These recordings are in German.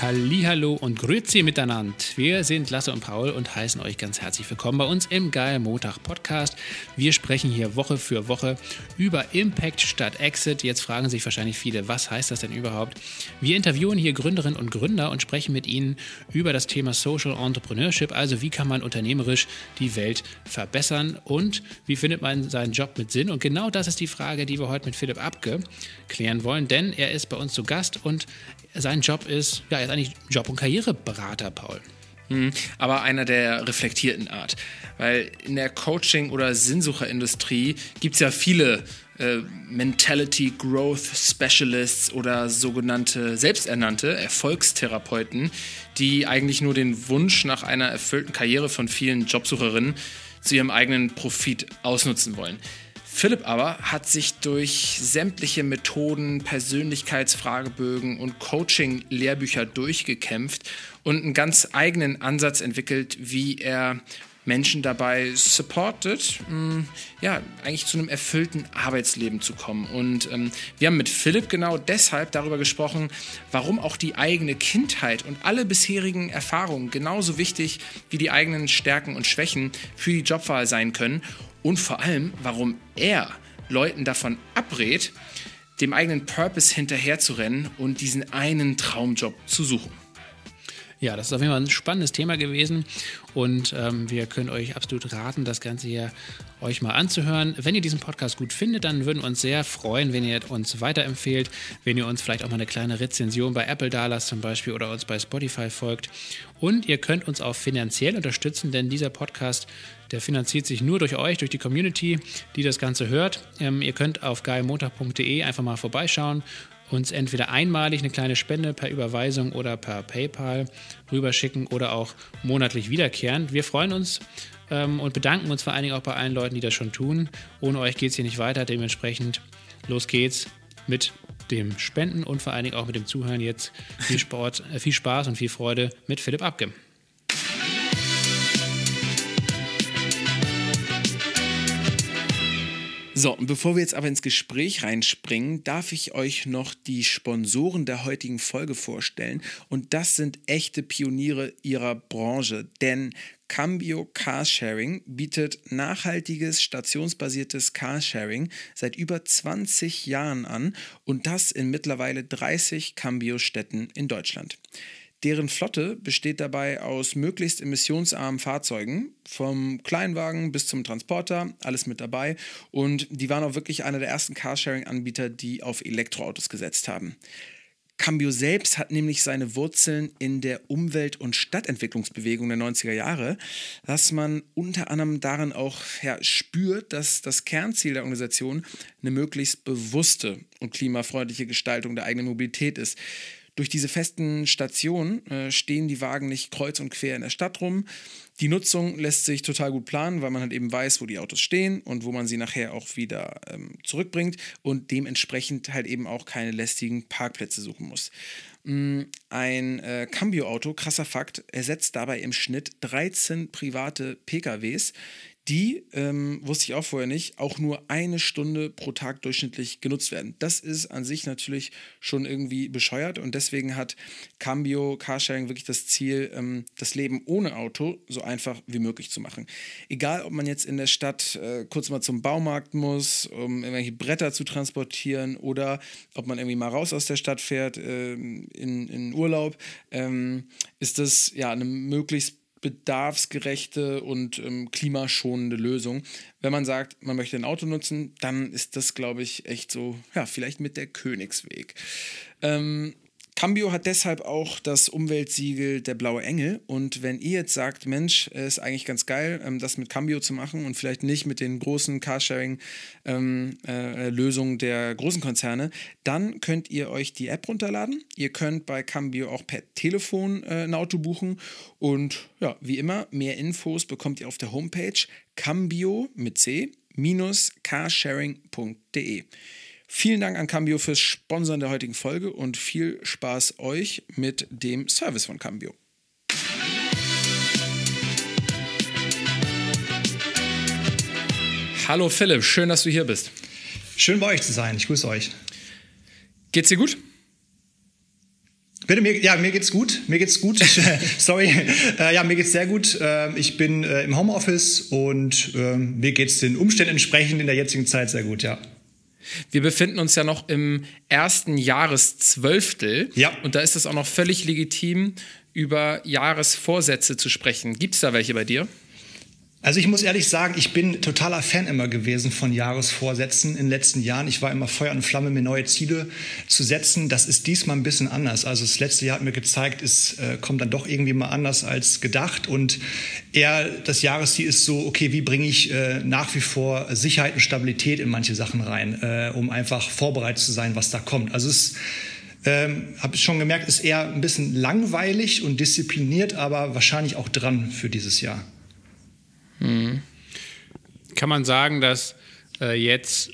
Hallo und Grüezi miteinander. Wir sind Lasse und Paul und heißen euch ganz herzlich willkommen bei uns im Geil Montag Podcast. Wir sprechen hier Woche für Woche über Impact statt Exit. Jetzt fragen sich wahrscheinlich viele, was heißt das denn überhaupt? Wir interviewen hier Gründerinnen und Gründer und sprechen mit ihnen über das Thema Social Entrepreneurship, also wie kann man unternehmerisch die Welt verbessern und wie findet man seinen Job mit Sinn? Und genau das ist die Frage, die wir heute mit Philipp Abke klären wollen, denn er ist bei uns zu Gast und sein Job ist, ja, er ist eigentlich Job- und Karriereberater, Paul. Mhm, aber einer der reflektierten Art. Weil in der Coaching- oder Sinnsucherindustrie gibt es ja viele äh, Mentality Growth Specialists oder sogenannte selbsternannte Erfolgstherapeuten, die eigentlich nur den Wunsch nach einer erfüllten Karriere von vielen Jobsucherinnen zu ihrem eigenen Profit ausnutzen wollen. Philipp aber hat sich durch sämtliche Methoden, Persönlichkeitsfragebögen und Coaching-Lehrbücher durchgekämpft und einen ganz eigenen Ansatz entwickelt, wie er Menschen dabei supportet, mh, ja, eigentlich zu einem erfüllten Arbeitsleben zu kommen. Und ähm, wir haben mit Philipp genau deshalb darüber gesprochen, warum auch die eigene Kindheit und alle bisherigen Erfahrungen genauso wichtig wie die eigenen Stärken und Schwächen für die Jobwahl sein können und vor allem, warum er Leuten davon abrät, dem eigenen Purpose hinterherzurennen und diesen einen Traumjob zu suchen. Ja, das ist auf jeden Fall ein spannendes Thema gewesen und ähm, wir können euch absolut raten, das Ganze hier euch mal anzuhören. Wenn ihr diesen Podcast gut findet, dann würden wir uns sehr freuen, wenn ihr uns weiterempfehlt, wenn ihr uns vielleicht auch mal eine kleine Rezension bei Apple da lasst zum Beispiel oder uns bei Spotify folgt. Und ihr könnt uns auch finanziell unterstützen, denn dieser Podcast, der finanziert sich nur durch euch, durch die Community, die das Ganze hört. Ähm, ihr könnt auf geilmontag.de einfach mal vorbeischauen uns entweder einmalig eine kleine Spende per Überweisung oder per PayPal rüberschicken oder auch monatlich wiederkehrend. Wir freuen uns ähm, und bedanken uns vor allen Dingen auch bei allen Leuten, die das schon tun. Ohne euch geht es hier nicht weiter. Dementsprechend los geht's mit dem Spenden und vor allen Dingen auch mit dem Zuhören. Jetzt viel Sport, äh, viel Spaß und viel Freude mit Philipp Abge. So, und bevor wir jetzt aber ins Gespräch reinspringen, darf ich euch noch die Sponsoren der heutigen Folge vorstellen. Und das sind echte Pioniere ihrer Branche, denn Cambio Carsharing bietet nachhaltiges, stationsbasiertes Carsharing seit über 20 Jahren an und das in mittlerweile 30 Cambio-Städten in Deutschland. Deren Flotte besteht dabei aus möglichst emissionsarmen Fahrzeugen, vom Kleinwagen bis zum Transporter, alles mit dabei. Und die waren auch wirklich einer der ersten Carsharing-Anbieter, die auf Elektroautos gesetzt haben. Cambio selbst hat nämlich seine Wurzeln in der Umwelt- und Stadtentwicklungsbewegung der 90er Jahre, dass man unter anderem darin auch ja, spürt, dass das Kernziel der Organisation eine möglichst bewusste und klimafreundliche Gestaltung der eigenen Mobilität ist. Durch diese festen Stationen äh, stehen die Wagen nicht kreuz und quer in der Stadt rum. Die Nutzung lässt sich total gut planen, weil man halt eben weiß, wo die Autos stehen und wo man sie nachher auch wieder ähm, zurückbringt und dementsprechend halt eben auch keine lästigen Parkplätze suchen muss. Mm, ein äh, Cambio-Auto, krasser Fakt, ersetzt dabei im Schnitt 13 private PKWs, die, ähm, wusste ich auch vorher nicht, auch nur eine Stunde pro Tag durchschnittlich genutzt werden. Das ist an sich natürlich schon irgendwie bescheuert und deswegen hat Cambio Carsharing wirklich das Ziel, ähm, das Leben ohne Auto so einfach wie möglich zu machen. Egal, ob man jetzt in der Stadt äh, kurz mal zum Baumarkt muss, um irgendwelche Bretter zu transportieren oder ob man irgendwie mal raus aus der Stadt fährt äh, in, in Urlaub, ähm, ist das ja eine möglichst bedarfsgerechte und ähm, klimaschonende Lösung. Wenn man sagt, man möchte ein Auto nutzen, dann ist das, glaube ich, echt so, ja, vielleicht mit der Königsweg. Ähm, Cambio hat deshalb auch das Umweltsiegel der Blaue Engel. Und wenn ihr jetzt sagt, Mensch, ist eigentlich ganz geil, ähm, das mit Cambio zu machen und vielleicht nicht mit den großen Carsharing-Lösungen ähm, äh, der großen Konzerne, dann könnt ihr euch die App runterladen. Ihr könnt bei Cambio auch per Telefon äh, ein Auto buchen. Und ja, wie immer, mehr Infos bekommt ihr auf der Homepage cambio mit C carsharing.de. Vielen Dank an Cambio fürs Sponsoren der heutigen Folge und viel Spaß euch mit dem Service von Cambio. Hallo Philipp, schön, dass du hier bist. Schön bei euch zu sein, ich grüße euch. Geht's dir gut? Bitte, mir, ja, mir geht's gut. Mir geht's gut. sorry. Äh, ja, mir geht's sehr gut. Äh, ich bin äh, im Homeoffice und ähm, mir geht's den Umständen entsprechend in der jetzigen Zeit sehr gut, ja. Wir befinden uns ja noch im ersten Jahreszwölftel. Ja. Und da ist es auch noch völlig legitim, über Jahresvorsätze zu sprechen. Gibt es da welche bei dir? Also ich muss ehrlich sagen, ich bin totaler Fan immer gewesen von Jahresvorsätzen in den letzten Jahren. Ich war immer Feuer und Flamme, mir neue Ziele zu setzen. Das ist diesmal ein bisschen anders. Also das letzte Jahr hat mir gezeigt, es äh, kommt dann doch irgendwie mal anders als gedacht. Und eher das Jahresziel ist so, okay, wie bringe ich äh, nach wie vor Sicherheit und Stabilität in manche Sachen rein, äh, um einfach vorbereitet zu sein, was da kommt. Also es ähm, habe ich schon gemerkt, ist eher ein bisschen langweilig und diszipliniert, aber wahrscheinlich auch dran für dieses Jahr. Mhm. Kann man sagen, dass äh, jetzt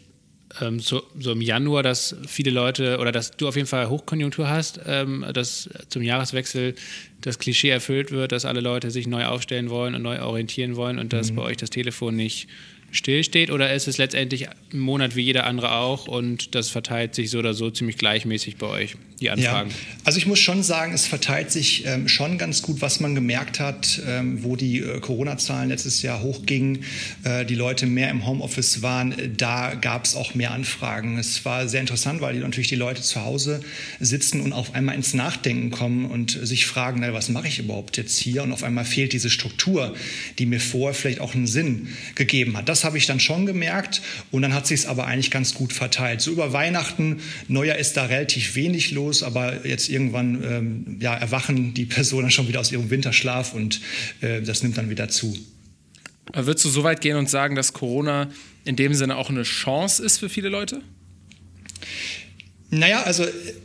ähm, so, so, im Januar, dass viele Leute oder dass du auf jeden Fall Hochkonjunktur hast, ähm, dass zum Jahreswechsel das Klischee erfüllt wird, dass alle Leute sich neu aufstellen wollen und neu orientieren wollen und dass mhm. bei euch das Telefon nicht stillsteht oder ist es letztendlich ein Monat wie jeder andere auch und das verteilt sich so oder so ziemlich gleichmäßig bei euch, die Anfragen? Ja, also ich muss schon sagen, es verteilt sich ähm, schon ganz gut, was man gemerkt hat, ähm, wo die äh, Corona-Zahlen letztes Jahr hochgingen, äh, die Leute mehr im Homeoffice waren, da gab es auch mehr Anfragen. Es war sehr interessant, weil die, natürlich die Leute zu Hause sitzen und auf einmal ins Nachdenken kommen und sich fragen, na, was mache ich überhaupt jetzt hier? Und auf einmal fehlt diese Struktur, die mir vorher vielleicht auch einen Sinn gegeben hat. Das habe ich dann schon gemerkt und dann hat sich es aber eigentlich ganz gut verteilt. So über Weihnachten, Neujahr ist da relativ wenig los, aber jetzt irgendwann ähm, ja, erwachen die Personen schon wieder aus ihrem Winterschlaf und äh, das nimmt dann wieder zu. Würdest du so weit gehen und sagen, dass Corona in dem Sinne auch eine Chance ist für viele Leute? Naja, also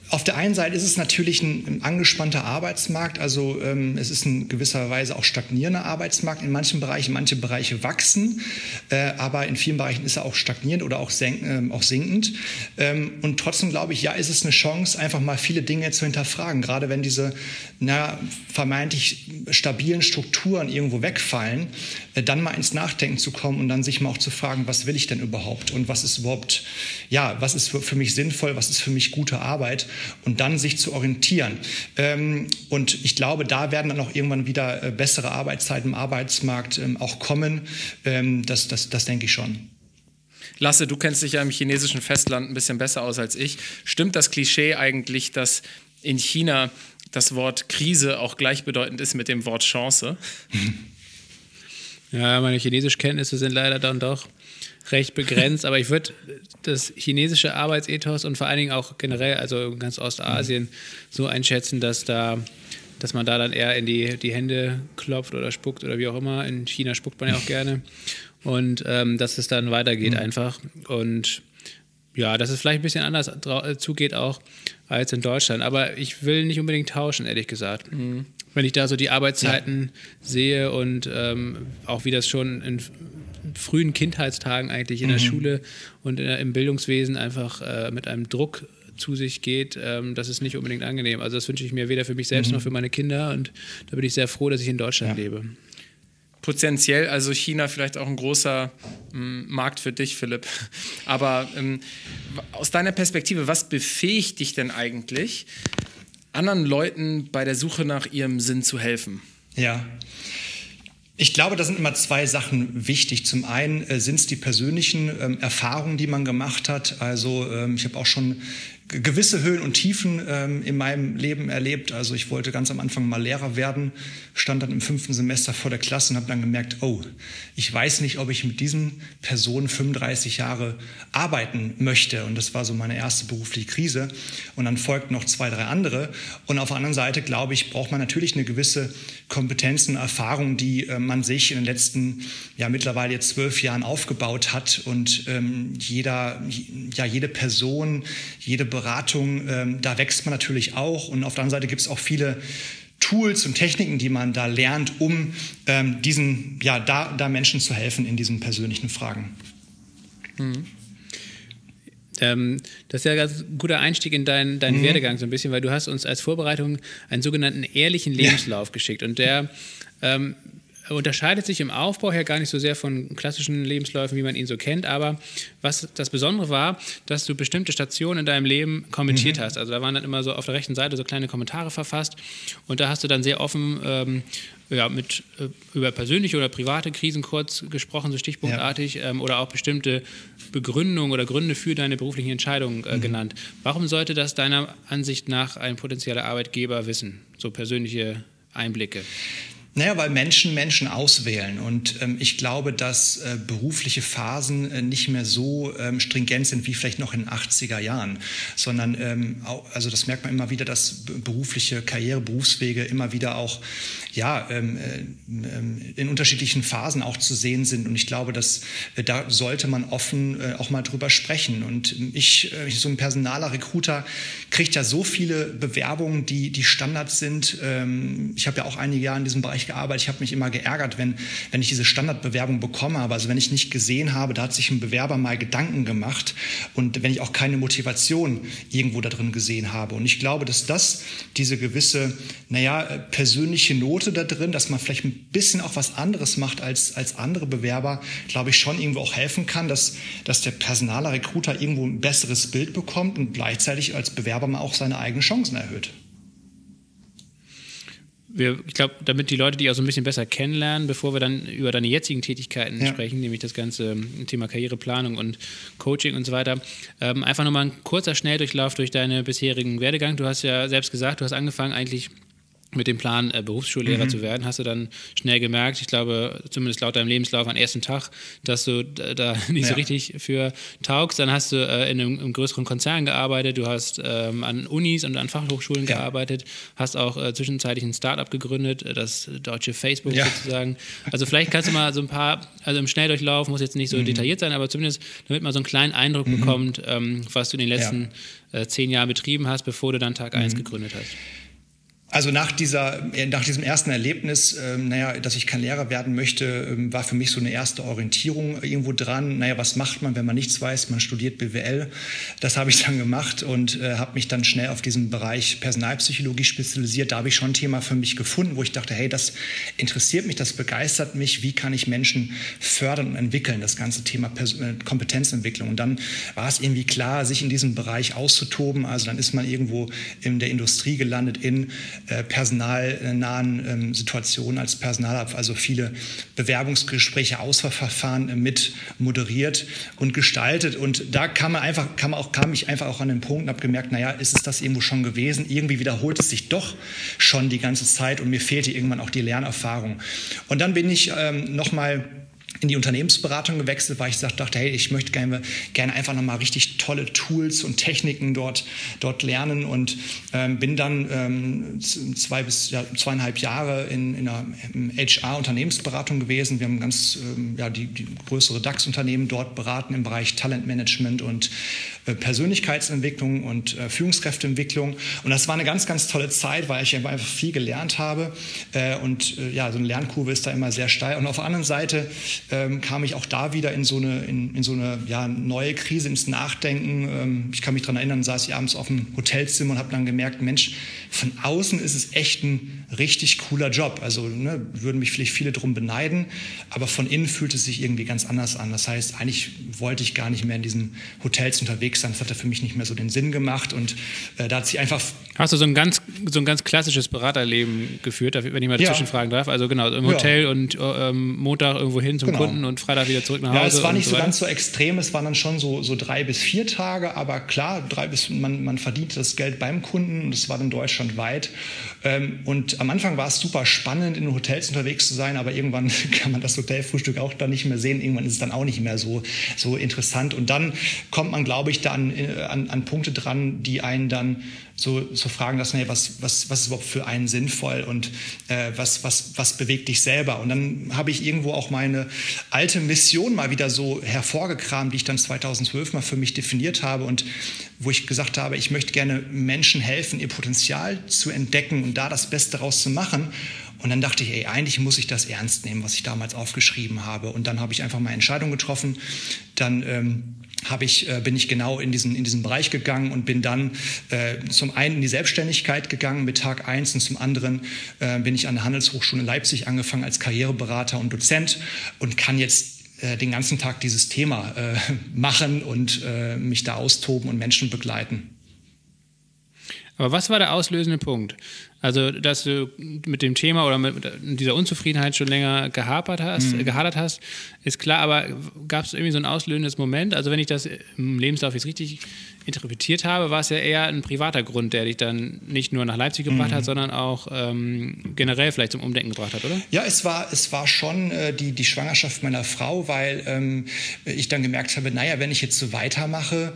auf der einen Seite ist es natürlich ein, angespannter Arbeitsmarkt, also ähm, es ist in gewisser Weise auch stagnierender Arbeitsmarkt in manchen Bereichen. Manche Bereiche wachsen, äh, aber in vielen Bereichen ist er auch stagnierend oder auch, senk, äh, auch sinkend. Ähm, und trotzdem glaube ich, ja, ist es eine Chance, einfach mal viele Dinge zu hinterfragen, gerade wenn diese na, vermeintlich stabilen Strukturen irgendwo wegfallen, äh, dann mal ins Nachdenken zu kommen und dann sich mal auch zu fragen, was will ich denn überhaupt und was ist überhaupt, ja, was ist für mich sinnvoll, was ist für mich gute Arbeit und dann sich zu orientieren. Ähm, und ich glaube, da werden dann auch irgendwann wieder äh, bessere Arbeitszeiten im Arbeitsmarkt ähm, auch kommen. Ähm, das, das, das denke ich schon. Lasse, du kennst dich ja im chinesischen Festland ein bisschen besser aus als ich. Stimmt das Klischee eigentlich, dass in China das Wort Krise auch gleichbedeutend ist mit dem Wort Chance? Ja, meine Chinesischkenntnisse sind leider dann doch recht begrenzt, aber ich würde das chinesische Arbeitsethos und vor allen Dingen auch generell, also ganz Ostasien, mhm. so einschätzen, dass da dass man da dann eher in die, die Hände klopft oder spuckt oder wie auch immer. In China spuckt man ja auch gerne. Und ähm, dass es dann weitergeht mhm. einfach. Und ja, dass es vielleicht ein bisschen anders zugeht auch als in Deutschland. Aber ich will nicht unbedingt tauschen, ehrlich gesagt. Mhm. Wenn ich da so die Arbeitszeiten ja. sehe und ähm, auch wie das schon in frühen Kindheitstagen eigentlich in mhm. der Schule und der, im Bildungswesen einfach äh, mit einem Druck zu sich geht, ähm, das ist nicht unbedingt angenehm. Also das wünsche ich mir weder für mich selbst mhm. noch für meine Kinder und da bin ich sehr froh, dass ich in Deutschland ja. lebe. Potenziell, also China vielleicht auch ein großer ähm, Markt für dich, Philipp. Aber ähm, aus deiner Perspektive, was befähigt dich denn eigentlich, anderen Leuten bei der Suche nach ihrem Sinn zu helfen? Ja, ich glaube, da sind immer zwei Sachen wichtig. Zum einen äh, sind es die persönlichen ähm, Erfahrungen, die man gemacht hat. Also ähm, ich habe auch schon gewisse Höhen und Tiefen ähm, in meinem Leben erlebt. Also ich wollte ganz am Anfang mal Lehrer werden, stand dann im fünften Semester vor der Klasse und habe dann gemerkt, oh, ich weiß nicht, ob ich mit diesen Personen 35 Jahre arbeiten möchte. Und das war so meine erste berufliche Krise. Und dann folgten noch zwei, drei andere. Und auf der anderen Seite, glaube ich, braucht man natürlich eine gewisse Kompetenz und Erfahrung, die äh, man sich in den letzten, ja mittlerweile jetzt zwölf Jahren aufgebaut hat. Und ähm, jeder, ja, jede Person, jede Beratung, ähm, da wächst man natürlich auch. Und auf der anderen Seite gibt es auch viele Tools und Techniken, die man da lernt, um ähm, diesen, ja, da, da Menschen zu helfen in diesen persönlichen Fragen. Mhm. Ähm, das ist ja ein ganz guter Einstieg in deinen, deinen mhm. Werdegang so ein bisschen, weil du hast uns als Vorbereitung einen sogenannten ehrlichen Lebenslauf ja. geschickt und der ähm, unterscheidet sich im Aufbau her gar nicht so sehr von klassischen Lebensläufen, wie man ihn so kennt. Aber was das Besondere war, dass du bestimmte Stationen in deinem Leben kommentiert mhm. hast. Also da waren dann immer so auf der rechten Seite so kleine Kommentare verfasst. Und da hast du dann sehr offen ähm, ja, mit, äh, über persönliche oder private Krisen kurz gesprochen, so stichpunktartig, ja. ähm, oder auch bestimmte Begründungen oder Gründe für deine beruflichen Entscheidungen äh, mhm. genannt. Warum sollte das deiner Ansicht nach ein potenzieller Arbeitgeber wissen? So persönliche Einblicke. Naja, weil Menschen Menschen auswählen. Und ähm, ich glaube, dass äh, berufliche Phasen äh, nicht mehr so ähm, stringent sind wie vielleicht noch in den 80er Jahren, sondern ähm, auch, also das merkt man immer wieder, dass berufliche Karriere, Berufswege immer wieder auch ja, ähm, äh, ähm, in unterschiedlichen Phasen auch zu sehen sind. Und ich glaube, dass äh, da sollte man offen äh, auch mal drüber sprechen. Und ich, äh, so ein Personaler, Recruiter, kriegt ja so viele Bewerbungen, die, die Standards sind. Ähm, ich habe ja auch einige Jahre in diesem Bereich gearbeitet. Ich habe mich immer geärgert, wenn, wenn ich diese Standardbewerbung bekomme habe. Also wenn ich nicht gesehen habe, da hat sich ein Bewerber mal Gedanken gemacht und wenn ich auch keine Motivation irgendwo da drin gesehen habe. Und ich glaube, dass das diese gewisse, naja, persönliche Note da drin, dass man vielleicht ein bisschen auch was anderes macht als, als andere Bewerber, glaube ich, schon irgendwo auch helfen kann, dass, dass der Personaler, Recruiter irgendwo ein besseres Bild bekommt und gleichzeitig als Bewerber mal auch seine eigenen Chancen erhöht wir, ich glaube, damit die Leute dich auch so ein bisschen besser kennenlernen, bevor wir dann über deine jetzigen Tätigkeiten ja. sprechen, nämlich das ganze ähm, Thema Karriereplanung und Coaching und so weiter, ähm, einfach nochmal ein kurzer Schnelldurchlauf durch deinen bisherigen Werdegang. Du hast ja selbst gesagt, du hast angefangen eigentlich mit dem Plan, äh, Berufsschullehrer mhm. zu werden, hast du dann schnell gemerkt, ich glaube, zumindest laut deinem Lebenslauf am ersten Tag, dass du da nicht ja. so richtig für taugst. Dann hast du äh, in einem, einem, größeren Konzern gearbeitet, du hast ähm, an Unis und an Fachhochschulen ja. gearbeitet, hast auch äh, zwischenzeitlich ein Startup gegründet, äh, das deutsche Facebook ja. sozusagen. Also vielleicht kannst du mal so ein paar, also im Schnelldurchlauf muss jetzt nicht so mhm. detailliert sein, aber zumindest damit man so einen kleinen Eindruck mhm. bekommt, ähm, was du in den letzten äh, zehn Jahren betrieben hast, bevor du dann Tag 1 mhm. gegründet hast. Also nach, dieser, äh, nach diesem ersten Erlebnis, ähm, naja, dass ich kein Lehrer werden möchte, ähm, war für mich so eine erste Orientierung irgendwo dran. Naja, was macht man, wenn man nichts weiß? Man studiert BWL. Das habe ich dann gemacht und äh, habe mich dann schnell auf diesen Bereich Personalpsychologie spezialisiert. Da habe ich schon ein Thema für mich gefunden, wo ich dachte, hey, das interessiert mich, das begeistert mich. Wie kann ich Menschen fördern und entwickeln? Das ganze Thema Pers äh, Kompetenzentwicklung. Und dann war es irgendwie klar, sich in diesem Bereich auszutoben. Also dann ist man irgendwo in der Industrie gelandet in äh, personalnahen ähm, Situationen als Personaler, also viele Bewerbungsgespräche, Auswahlverfahren äh, mit moderiert und gestaltet. Und da kam, man einfach, kam, auch, kam ich einfach auch an den Punkt und habe gemerkt, naja, ist es das irgendwo schon gewesen? Irgendwie wiederholt es sich doch schon die ganze Zeit und mir fehlte irgendwann auch die Lernerfahrung. Und dann bin ich ähm, nochmal in die Unternehmensberatung gewechselt, weil ich dachte, hey, ich möchte gerne, gerne einfach nochmal richtig tolle Tools und Techniken dort, dort lernen und ähm, bin dann ähm, zwei bis ja, zweieinhalb Jahre in, in einer HR-Unternehmensberatung gewesen. Wir haben ganz ähm, ja, die, die größere DAX-Unternehmen dort beraten im Bereich Talentmanagement und äh, Persönlichkeitsentwicklung und äh, Führungskräfteentwicklung. Und das war eine ganz, ganz tolle Zeit, weil ich einfach viel gelernt habe. Äh, und äh, ja, so eine Lernkurve ist da immer sehr steil. Und auf der anderen Seite ähm, kam ich auch da wieder in so eine, in, in so eine ja, neue Krise, ins Nachdenken. Ähm, ich kann mich daran erinnern, saß ich abends auf dem Hotelzimmer und habe dann gemerkt, Mensch, von außen ist es echt ein richtig cooler Job. Also ne, würden mich vielleicht viele drum beneiden, aber von innen fühlt es sich irgendwie ganz anders an. Das heißt, eigentlich wollte ich gar nicht mehr in diesen Hotels unterwegs sein. Das hat für mich nicht mehr so den Sinn gemacht und äh, da hat sich einfach... Hast du so ein ganz, so ein ganz klassisches Beraterleben geführt, wenn ich mal dazwischen ja. fragen darf? Also genau, im Hotel ja. und ähm, Montag irgendwo hin zum genau. Kunden und Freitag wieder zurück nach Hause. Ja, es war nicht so, so ganz so extrem, es waren dann schon so, so drei bis vier Tage, aber klar, drei bis, man, man verdient das Geld beim Kunden und es war dann deutschlandweit. Ähm, und am Anfang war es super spannend, in Hotels unterwegs zu sein, aber irgendwann kann man das Hotelfrühstück auch dann nicht mehr sehen. Irgendwann ist es dann auch nicht mehr so, so interessant. Und dann kommt man, glaube ich, dann äh, an, an Punkte dran, die einen dann so, so fragen lassen, hey, was, was, was ist überhaupt für einen sinnvoll und äh, was, was, was bewegt dich selber? Und dann habe ich irgendwo auch meine alte Mission mal wieder so hervorgekramt, die ich dann 2012 mal für mich definiert habe und wo ich gesagt habe, ich möchte gerne Menschen helfen, ihr Potenzial zu entdecken und da das Beste daraus zu machen. Und dann dachte ich, ey, eigentlich muss ich das ernst nehmen, was ich damals aufgeschrieben habe. Und dann habe ich einfach meine Entscheidung getroffen. Dann ähm, habe ich, äh, bin ich genau in diesen, in diesen Bereich gegangen und bin dann äh, zum einen in die Selbstständigkeit gegangen mit Tag 1 und zum anderen äh, bin ich an der Handelshochschule in Leipzig angefangen als Karriereberater und Dozent und kann jetzt äh, den ganzen Tag dieses Thema äh, machen und äh, mich da austoben und Menschen begleiten. Aber was war der auslösende Punkt? Also, dass du mit dem Thema oder mit dieser Unzufriedenheit schon länger gehapert hast, mhm. gehadert hast, ist klar, aber gab es irgendwie so ein auslösendes Moment? Also, wenn ich das im Lebenslauf jetzt richtig interpretiert habe, war es ja eher ein privater Grund, der dich dann nicht nur nach Leipzig gebracht mhm. hat, sondern auch ähm, generell vielleicht zum Umdenken gebracht hat, oder? Ja, es war, es war schon äh, die, die Schwangerschaft meiner Frau, weil ähm, ich dann gemerkt habe, naja, wenn ich jetzt so weitermache,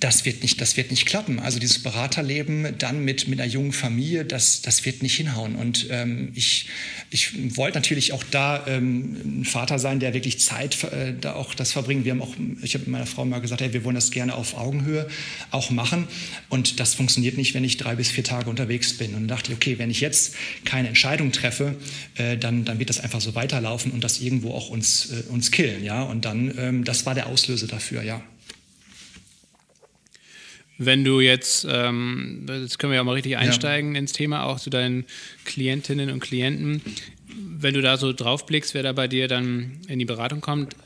das wird nicht, das wird nicht klappen. Also dieses Beraterleben dann mit, mit einer jungen Familie, das, das wird nicht hinhauen. Und ähm, ich, ich wollte natürlich auch da ähm, ein Vater sein, der wirklich Zeit äh, da auch das verbringt. Wir haben auch, ich habe mit meiner Frau mal gesagt, hey, wir wollen das gerne auf Augenhöhe auch machen. Und das funktioniert nicht, wenn ich drei bis vier Tage unterwegs bin. Und dachte okay, wenn ich jetzt keine Entscheidung treffe, äh, dann, dann wird das einfach so weiterlaufen und das irgendwo auch uns, äh, uns killen. Ja? Und dann, ähm, das war der Auslöser dafür, ja. Wenn du jetzt, ähm, jetzt können wir ja mal richtig einsteigen ja. ins Thema, auch zu deinen Klientinnen und Klienten. Wenn du da so drauf blickst, wer da bei dir dann in die Beratung kommt,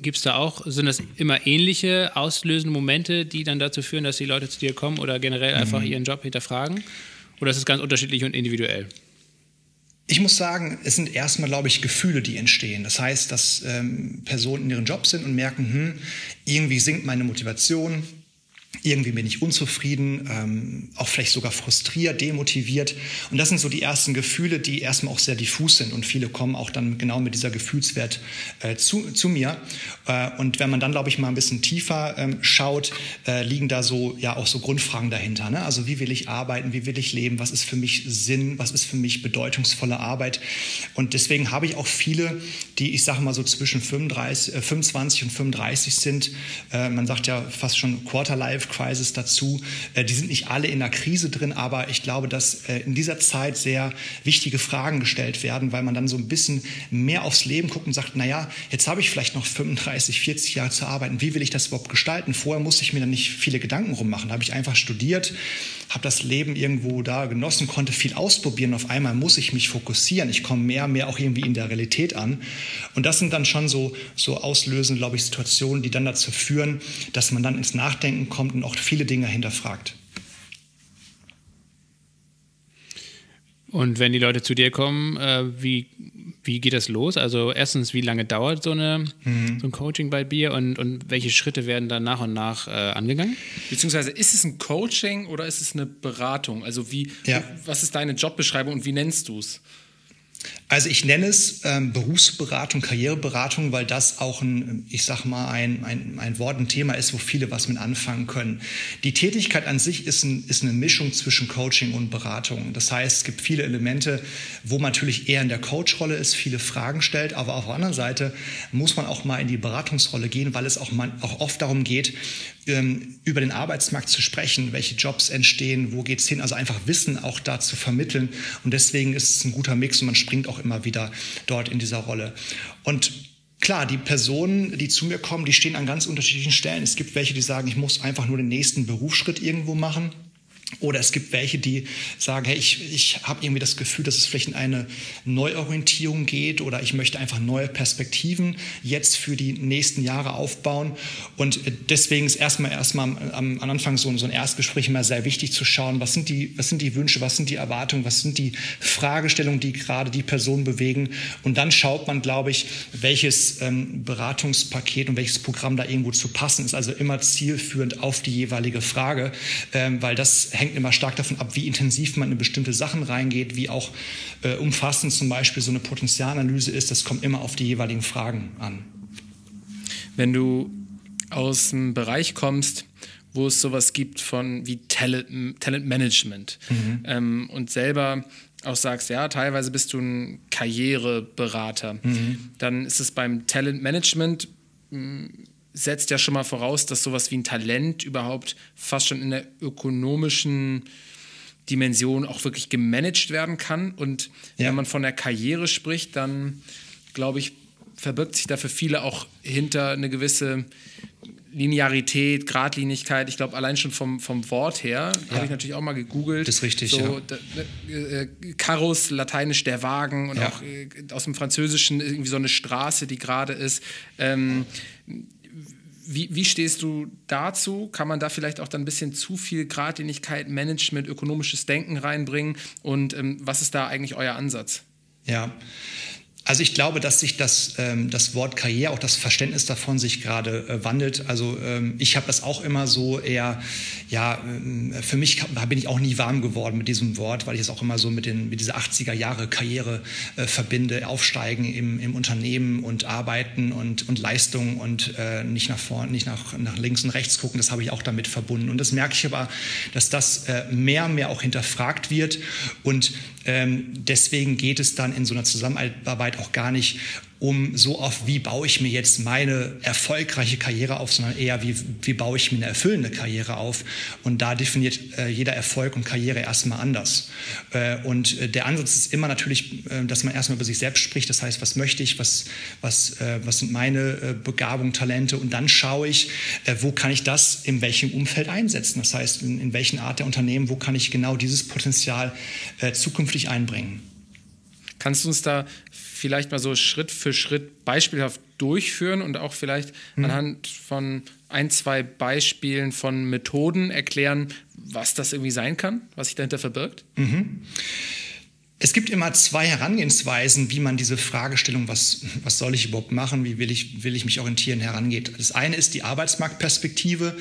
gibt es da auch, sind das immer ähnliche auslösende Momente, die dann dazu führen, dass die Leute zu dir kommen oder generell mhm. einfach ihren Job hinterfragen? Oder ist es ganz unterschiedlich und individuell? Ich muss sagen, es sind erstmal, glaube ich, Gefühle, die entstehen. Das heißt, dass ähm, Personen in ihrem Job sind und merken, hm, irgendwie sinkt meine Motivation, irgendwie bin ich unzufrieden, ähm, auch vielleicht sogar frustriert, demotiviert. Und das sind so die ersten Gefühle, die erstmal auch sehr diffus sind. Und viele kommen auch dann genau mit dieser Gefühlswert äh, zu, zu mir. Äh, und wenn man dann, glaube ich, mal ein bisschen tiefer ähm, schaut, äh, liegen da so ja auch so Grundfragen dahinter. Ne? Also wie will ich arbeiten, wie will ich leben, was ist für mich Sinn, was ist für mich bedeutungsvolle Arbeit. Und deswegen habe ich auch viele, die, ich sage mal so zwischen 35, 25 äh, und 35 sind. Äh, man sagt ja fast schon Quarterlife Crisis dazu. Äh, die sind nicht alle in der Krise drin, aber ich glaube, dass äh, in dieser Zeit sehr wichtige Fragen gestellt werden, weil man dann so ein bisschen mehr aufs Leben guckt und sagt, naja, jetzt habe ich vielleicht noch 35, 40 Jahre zu arbeiten. Wie will ich das überhaupt gestalten? Vorher musste ich mir dann nicht viele Gedanken rummachen. Da habe ich einfach studiert, habe das Leben irgendwo da genossen, konnte viel ausprobieren. Auf einmal muss ich mich fokussieren. Ich komme mehr, mehr auch irgendwie in der Realität an. Und das sind dann schon so, so auslösende, glaube ich, Situationen, die dann dazu führen, dass man dann ins Nachdenken kommt und auch viele Dinge hinterfragt. Und wenn die Leute zu dir kommen, äh, wie, wie geht das los? Also erstens, wie lange dauert so, eine, mhm. so ein Coaching bei dir und, und welche Schritte werden dann nach und nach äh, angegangen? Beziehungsweise ist es ein Coaching oder ist es eine Beratung? Also wie, ja. was ist deine Jobbeschreibung und wie nennst du es? Also ich nenne es ähm, Berufsberatung, Karriereberatung, weil das auch ein, ich sag mal, ein, ein, ein Wort, ein Thema ist, wo viele was mit anfangen können. Die Tätigkeit an sich ist, ein, ist eine Mischung zwischen Coaching und Beratung. Das heißt, es gibt viele Elemente, wo man natürlich eher in der Coachrolle ist, viele Fragen stellt, aber auf der anderen Seite muss man auch mal in die Beratungsrolle gehen, weil es auch, man, auch oft darum geht, ähm, über den Arbeitsmarkt zu sprechen, welche Jobs entstehen, wo geht es hin, also einfach Wissen auch da zu vermitteln. Und deswegen ist es ein guter Mix und man springt auch immer wieder dort in dieser Rolle. Und Klar, die Personen, die zu mir kommen, die stehen an ganz unterschiedlichen Stellen. Es gibt welche, die sagen, ich muss einfach nur den nächsten Berufsschritt irgendwo machen. Oder es gibt welche, die sagen, hey, ich, ich habe irgendwie das Gefühl, dass es vielleicht in eine Neuorientierung geht oder ich möchte einfach neue Perspektiven jetzt für die nächsten Jahre aufbauen. Und deswegen ist erstmal erstmal am, am Anfang so, so ein Erstgespräch immer sehr wichtig zu schauen, was sind, die, was sind die Wünsche, was sind die Erwartungen, was sind die Fragestellungen, die gerade die Person bewegen. Und dann schaut man, glaube ich, welches ähm, Beratungspaket und welches Programm da irgendwo zu passen ist. Also immer zielführend auf die jeweilige Frage, ähm, weil das hängt immer stark davon ab, wie intensiv man in bestimmte Sachen reingeht, wie auch äh, umfassend zum Beispiel so eine Potenzialanalyse ist. Das kommt immer auf die jeweiligen Fragen an. Wenn du aus dem Bereich kommst, wo es sowas gibt von wie Talent, Talent Management mhm. ähm, und selber auch sagst, ja, teilweise bist du ein Karriereberater, mhm. dann ist es beim Talent Management hm, setzt ja schon mal voraus, dass sowas wie ein Talent überhaupt fast schon in der ökonomischen Dimension auch wirklich gemanagt werden kann. Und ja. wenn man von der Karriere spricht, dann glaube ich, verbirgt sich da für viele auch hinter eine gewisse Linearität, Gradlinigkeit. Ich glaube, allein schon vom, vom Wort her, ja. habe ich natürlich auch mal gegoogelt. Das ist richtig, so, ja. Da, äh, Carus, lateinisch der Wagen und ja. auch äh, aus dem Französischen irgendwie so eine Straße, die gerade ist. Ähm, wie, wie, stehst du dazu? Kann man da vielleicht auch dann ein bisschen zu viel Gradlinigkeit, Management, ökonomisches Denken reinbringen? Und ähm, was ist da eigentlich euer Ansatz? Ja, also ich glaube, dass sich das, ähm, das Wort Karriere, auch das Verständnis davon sich gerade äh, wandelt. Also ähm, ich habe das auch immer so eher, ja, ähm, für mich bin ich auch nie warm geworden mit diesem Wort, weil ich es auch immer so mit, den, mit dieser 80er Jahre Karriere äh, verbinde, aufsteigen im, im Unternehmen und arbeiten und, und Leistung und äh, nicht nach vorne, nicht nach, nach links und rechts gucken, das habe ich auch damit verbunden. Und das merke ich aber, dass das äh, mehr und mehr auch hinterfragt wird und ähm, deswegen geht es dann in so einer Zusammenarbeit auch gar nicht um so auf, wie baue ich mir jetzt meine erfolgreiche Karriere auf, sondern eher, wie, wie baue ich mir eine erfüllende Karriere auf. Und da definiert äh, jeder Erfolg und Karriere erstmal anders. Äh, und äh, der Ansatz ist immer natürlich, äh, dass man erstmal über sich selbst spricht. Das heißt, was möchte ich, was, was, äh, was sind meine Begabungen, Talente? Und dann schaue ich, wo kann ich das in welchem Umfeld einsetzen. Das heißt, in, in welchen Art der Unternehmen, wo kann ich genau dieses Potenzial zukünftig einbringen. Kannst du uns da vielleicht mal so Schritt für Schritt beispielhaft durchführen und auch vielleicht mhm. anhand von ein, zwei Beispielen von Methoden erklären, was das irgendwie sein kann, was sich dahinter verbirgt? Mhm. Es gibt immer zwei Herangehensweisen, wie man diese Fragestellung, was, was soll ich überhaupt machen, wie will ich, will ich mich orientieren, herangeht. Das eine ist die Arbeitsmarktperspektive.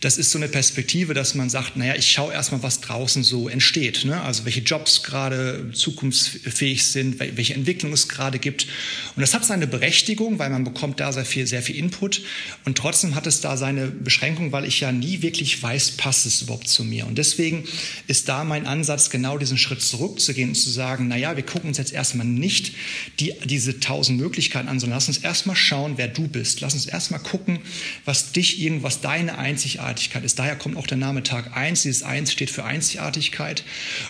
Das ist so eine Perspektive, dass man sagt, naja, ich schaue erstmal, was draußen so entsteht. Ne? Also welche Jobs gerade zukunftsfähig sind, welche Entwicklung es gerade gibt. Und das hat seine Berechtigung, weil man bekommt da sehr viel, sehr viel Input. Und trotzdem hat es da seine Beschränkung, weil ich ja nie wirklich weiß, passt es überhaupt zu mir. Und deswegen ist da mein Ansatz, genau diesen Schritt zurückzugehen zu sagen, naja, wir gucken uns jetzt erstmal nicht die, diese tausend Möglichkeiten an, sondern lass uns erstmal schauen, wer du bist. Lass uns erstmal gucken, was dich irgendwas deine Einzigartigkeit ist. Daher kommt auch der Name Tag 1. Dieses 1 steht für Einzigartigkeit.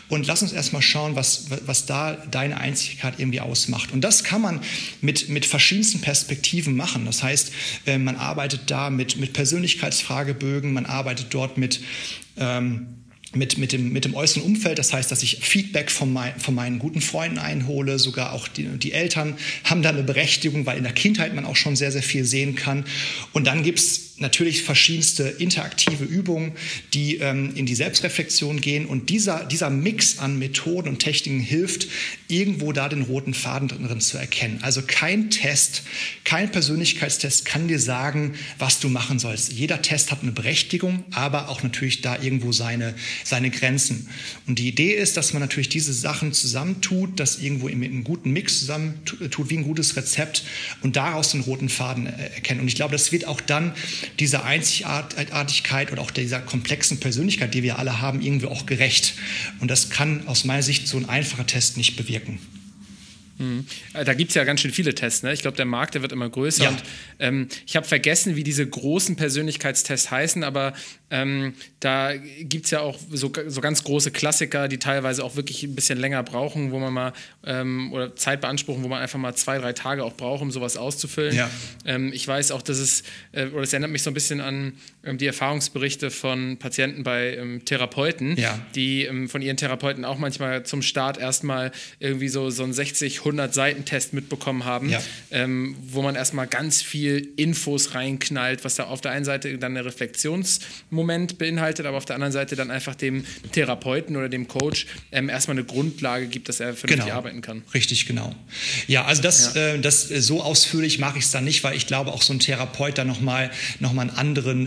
Und lass uns erstmal schauen, was, was da deine Einzigartigkeit irgendwie ausmacht. Und das kann man mit, mit verschiedensten Perspektiven machen. Das heißt, äh, man arbeitet da mit, mit Persönlichkeitsfragebögen, man arbeitet dort mit ähm, mit, mit, dem, mit dem äußeren Umfeld. Das heißt, dass ich Feedback von, mein, von meinen guten Freunden einhole. Sogar auch die, die Eltern haben da eine Berechtigung, weil in der Kindheit man auch schon sehr, sehr viel sehen kann. Und dann gibt es natürlich verschiedenste interaktive Übungen, die ähm, in die Selbstreflexion gehen. Und dieser, dieser Mix an Methoden und Techniken hilft, irgendwo da den roten Faden drin zu erkennen. Also kein Test, kein Persönlichkeitstest kann dir sagen, was du machen sollst. Jeder Test hat eine Berechtigung, aber auch natürlich da irgendwo seine, seine Grenzen. Und die Idee ist, dass man natürlich diese Sachen zusammentut, das irgendwo in einem guten Mix zusammentut, wie ein gutes Rezept und daraus den roten Faden äh, erkennen. Und ich glaube, das wird auch dann dieser Einzigartigkeit oder auch dieser komplexen Persönlichkeit, die wir alle haben, irgendwie auch gerecht. Und das kann aus meiner Sicht so ein einfacher Test nicht bewirken. Mhm. Da gibt es ja ganz schön viele Tests. Ne? Ich glaube, der Markt der wird immer größer. Ja. Und, ähm, ich habe vergessen, wie diese großen Persönlichkeitstests heißen, aber ähm, da gibt es ja auch so, so ganz große Klassiker, die teilweise auch wirklich ein bisschen länger brauchen, wo man mal ähm, oder Zeit beanspruchen, wo man einfach mal zwei, drei Tage auch braucht, um sowas auszufüllen. Ja. Ähm, ich weiß auch, dass es, äh, oder es erinnert mich so ein bisschen an die Erfahrungsberichte von Patienten bei ähm, Therapeuten, ja. die ähm, von ihren Therapeuten auch manchmal zum Start erstmal irgendwie so, so einen 60, 100 Seiten Test mitbekommen haben, ja. wo man erstmal ganz viel Infos reinknallt, was da auf der einen Seite dann eine Reflexions- Moment beinhaltet, aber auf der anderen Seite dann einfach dem Therapeuten oder dem Coach ähm, erstmal eine Grundlage gibt, dass er vernünftig genau. arbeiten kann. Richtig, genau. Ja, also das, ja. Äh, das äh, so ausführlich mache ich es dann nicht, weil ich glaube, auch so ein Therapeut da nochmal noch mal einen anderen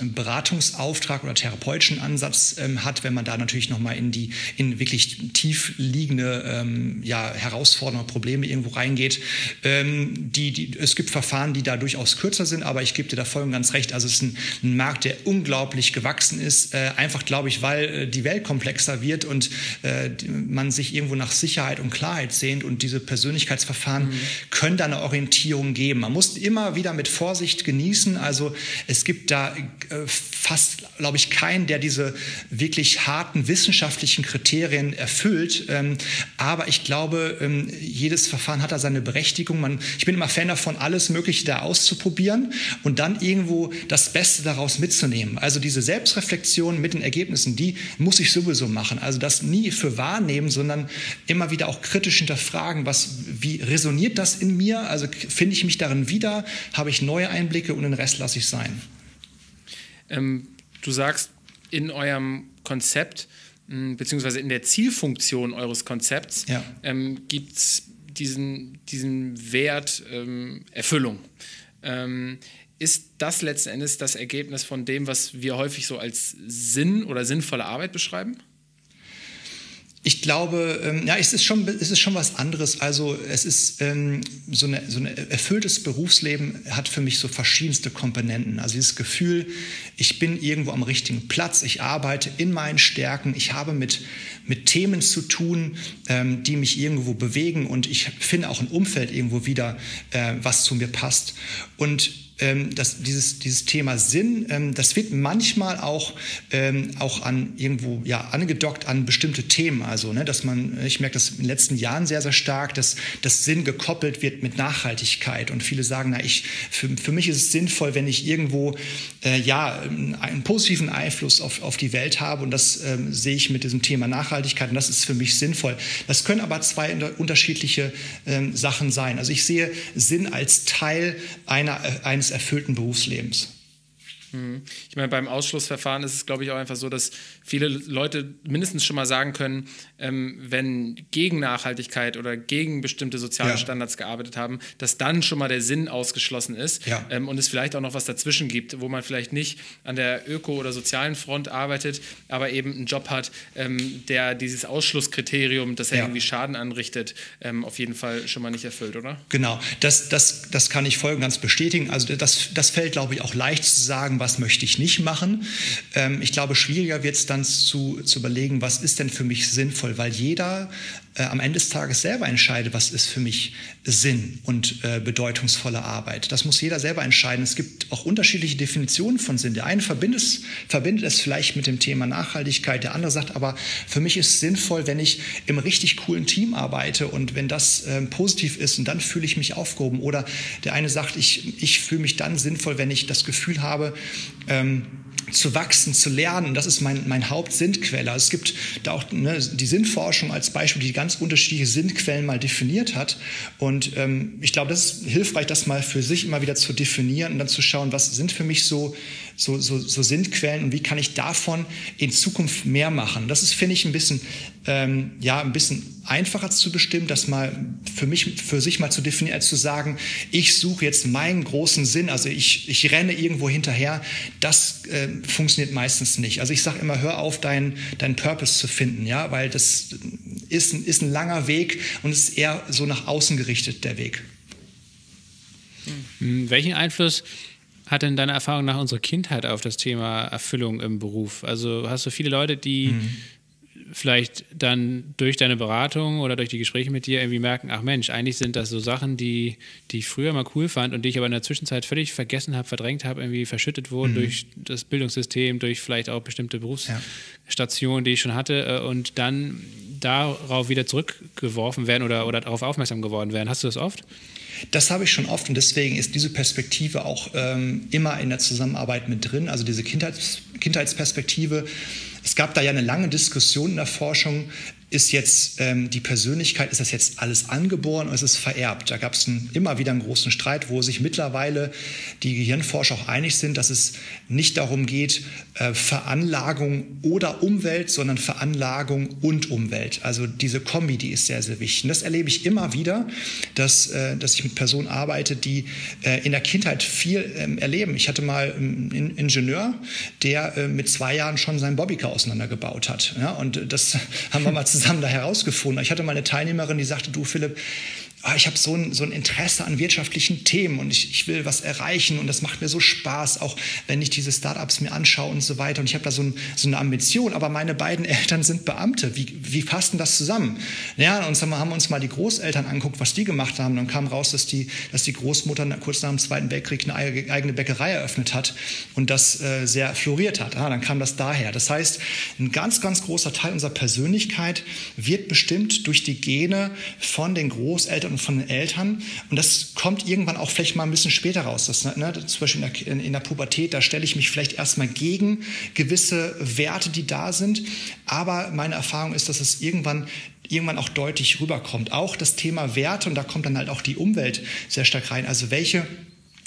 ähm, Beratungsauftrag oder therapeutischen Ansatz ähm, hat, wenn man da natürlich nochmal in die in wirklich tief liegende ähm, ja, Herausforderungen, Probleme irgendwo reingeht. Ähm, die, die, es gibt Verfahren, die da durchaus kürzer sind, aber ich gebe dir da voll und ganz recht. Also es ist ein, ein Markt, der unglaublich unglaublich gewachsen ist, äh, einfach glaube ich, weil äh, die Welt komplexer wird und äh, man sich irgendwo nach Sicherheit und Klarheit sehnt und diese Persönlichkeitsverfahren mhm. können da eine Orientierung geben. Man muss immer wieder mit Vorsicht genießen, also es gibt da äh, fast, glaube ich, keinen, der diese wirklich harten wissenschaftlichen Kriterien erfüllt. Ähm, aber ich glaube, ähm, jedes Verfahren hat da seine Berechtigung. Man, ich bin immer Fan davon, alles Mögliche da auszuprobieren und dann irgendwo das Beste daraus mitzunehmen. Also diese Selbstreflexion mit den Ergebnissen, die muss ich sowieso machen. Also das nie für wahrnehmen, sondern immer wieder auch kritisch hinterfragen, was, wie resoniert das in mir? Also finde ich mich darin wieder? Habe ich neue Einblicke und den Rest lasse ich sein? Ähm, du sagst, in eurem Konzept, beziehungsweise in der Zielfunktion eures Konzepts, ja. ähm, gibt es diesen, diesen Wert ähm, Erfüllung. Ähm, ist das letzten Endes das Ergebnis von dem, was wir häufig so als Sinn oder sinnvolle Arbeit beschreiben? Ich glaube, ähm, ja, es ist, schon, es ist schon was anderes. Also es ist ähm, so, eine, so ein erfülltes Berufsleben hat für mich so verschiedenste Komponenten. Also dieses Gefühl, ich bin irgendwo am richtigen Platz, ich arbeite in meinen Stärken, ich habe mit, mit Themen zu tun, ähm, die mich irgendwo bewegen und ich finde auch ein Umfeld irgendwo wieder, äh, was zu mir passt. Und ähm, dass dieses, dieses Thema Sinn, ähm, das wird manchmal auch, ähm, auch an irgendwo ja, angedockt an bestimmte Themen. Also, ne, dass man, ich merke das in den letzten Jahren sehr, sehr stark, dass das Sinn gekoppelt wird mit Nachhaltigkeit. Und viele sagen, na, ich, für, für mich ist es sinnvoll, wenn ich irgendwo äh, ja, einen positiven Einfluss auf, auf die Welt habe. Und das ähm, sehe ich mit diesem Thema Nachhaltigkeit. Und das ist für mich sinnvoll. Das können aber zwei unterschiedliche ähm, Sachen sein. Also ich sehe Sinn als Teil einer, äh, eines eines erfüllten Berufslebens. Mhm. Ich meine, beim Ausschlussverfahren ist es, glaube ich, auch einfach so, dass viele Leute mindestens schon mal sagen können, ähm, wenn gegen Nachhaltigkeit oder gegen bestimmte soziale ja. Standards gearbeitet haben, dass dann schon mal der Sinn ausgeschlossen ist ja. ähm, und es vielleicht auch noch was dazwischen gibt, wo man vielleicht nicht an der öko- oder sozialen Front arbeitet, aber eben einen Job hat, ähm, der dieses Ausschlusskriterium, dass er ja. irgendwie Schaden anrichtet, ähm, auf jeden Fall schon mal nicht erfüllt, oder? Genau, das, das, das kann ich voll und ganz bestätigen. Also das, das fällt, glaube ich, auch leicht zu sagen, was möchte ich nicht machen. Ähm, ich glaube, schwieriger wird es dann zu, zu überlegen, was ist denn für mich sinnvoll, weil jeder äh, am Ende des Tages selber entscheidet, was ist für mich Sinn und äh, bedeutungsvolle Arbeit. Das muss jeder selber entscheiden. Es gibt auch unterschiedliche Definitionen von Sinn. Der eine verbindet es, verbindet es vielleicht mit dem Thema Nachhaltigkeit, der andere sagt aber, für mich ist es sinnvoll, wenn ich im richtig coolen Team arbeite und wenn das äh, positiv ist und dann fühle ich mich aufgehoben. Oder der eine sagt, ich, ich fühle mich dann sinnvoll, wenn ich das Gefühl habe, ähm, zu wachsen, zu lernen. Das ist mein, mein Hauptsinnquelle. Also es gibt da auch ne, die Sinnforschung als Beispiel, die ganz unterschiedliche Sinnquellen mal definiert hat. Und ähm, ich glaube, das ist hilfreich, das mal für sich immer wieder zu definieren und dann zu schauen, was sind für mich so, so, so, so Sinnquellen und wie kann ich davon in Zukunft mehr machen. Das ist, finde ich, ein bisschen, ähm, ja, ein bisschen einfacher zu bestimmen, das mal für mich, für sich mal zu definieren, als zu sagen, ich suche jetzt meinen großen Sinn, also ich, ich renne irgendwo hinterher, das äh, funktioniert meistens nicht. Also ich sage immer, hör auf, deinen dein Purpose zu finden, ja, weil das ist, ist ein langer Weg und es ist eher so nach außen gerichtet, der Weg. Hm, welchen Einfluss hat denn deine Erfahrung nach unserer Kindheit auf das Thema Erfüllung im Beruf? Also hast du viele Leute, die mhm vielleicht dann durch deine Beratung oder durch die Gespräche mit dir irgendwie merken, ach Mensch, eigentlich sind das so Sachen, die, die ich früher mal cool fand und die ich aber in der Zwischenzeit völlig vergessen habe, verdrängt habe, irgendwie verschüttet wurden mhm. durch das Bildungssystem, durch vielleicht auch bestimmte Berufsstationen, die ich schon hatte äh, und dann darauf wieder zurückgeworfen werden oder, oder darauf aufmerksam geworden werden. Hast du das oft? Das habe ich schon oft und deswegen ist diese Perspektive auch ähm, immer in der Zusammenarbeit mit drin, also diese Kindheits Kindheitsperspektive. Es gab da ja eine lange Diskussion in der Forschung, ist jetzt ähm, die Persönlichkeit, ist das jetzt alles angeboren oder ist es vererbt? Da gab es immer wieder einen großen Streit, wo sich mittlerweile die Gehirnforscher auch einig sind, dass es nicht darum geht, äh, Veranlagung oder Umwelt, sondern Veranlagung und Umwelt. Also diese Kombi, die ist sehr, sehr wichtig. Und das erlebe ich immer wieder, dass, äh, dass ich mit Personen arbeite, die äh, in der Kindheit viel ähm, erleben. Ich hatte mal einen Ingenieur, der äh, mit zwei Jahren schon seinen Bobbycar auseinandergebaut hat. Ja? Und das haben wir mal zusammen da herausgefunden. Ich hatte mal eine Teilnehmerin, die sagte, du Philipp, ah, ich habe so ein, so ein Interesse an wirtschaftlichen Themen und ich, ich will was erreichen und das macht mir so Spaß, auch wenn ich diese Startups mir anschaue und so weiter. Und ich habe da so, ein, so, eine Ambition, aber meine beiden Eltern sind Beamte. Wie, wie passt denn das zusammen? Ja, und haben wir uns mal die Großeltern angeguckt, was die gemacht haben. Dann kam raus, dass die, dass die Großmutter kurz nach dem Zweiten Weltkrieg eine eigene Bäckerei eröffnet hat und das äh, sehr floriert hat. Ah, dann kam das daher. Das heißt, ein ganz, ganz großer Teil unserer Persönlichkeit wird bestimmt durch die Gene von den Großeltern und von den Eltern. Und das kommt irgendwann auch vielleicht mal ein bisschen später raus. Das, ne, zum Beispiel in der, in, in der Pubertät, da stelle ich mich vielleicht erstmal gegen gewisse Werte, die da sind. Aber meine Erfahrung ist, dass es irgendwann irgendwann auch deutlich rüberkommt. Auch das Thema Werte, und da kommt dann halt auch die Umwelt sehr stark rein. Also welche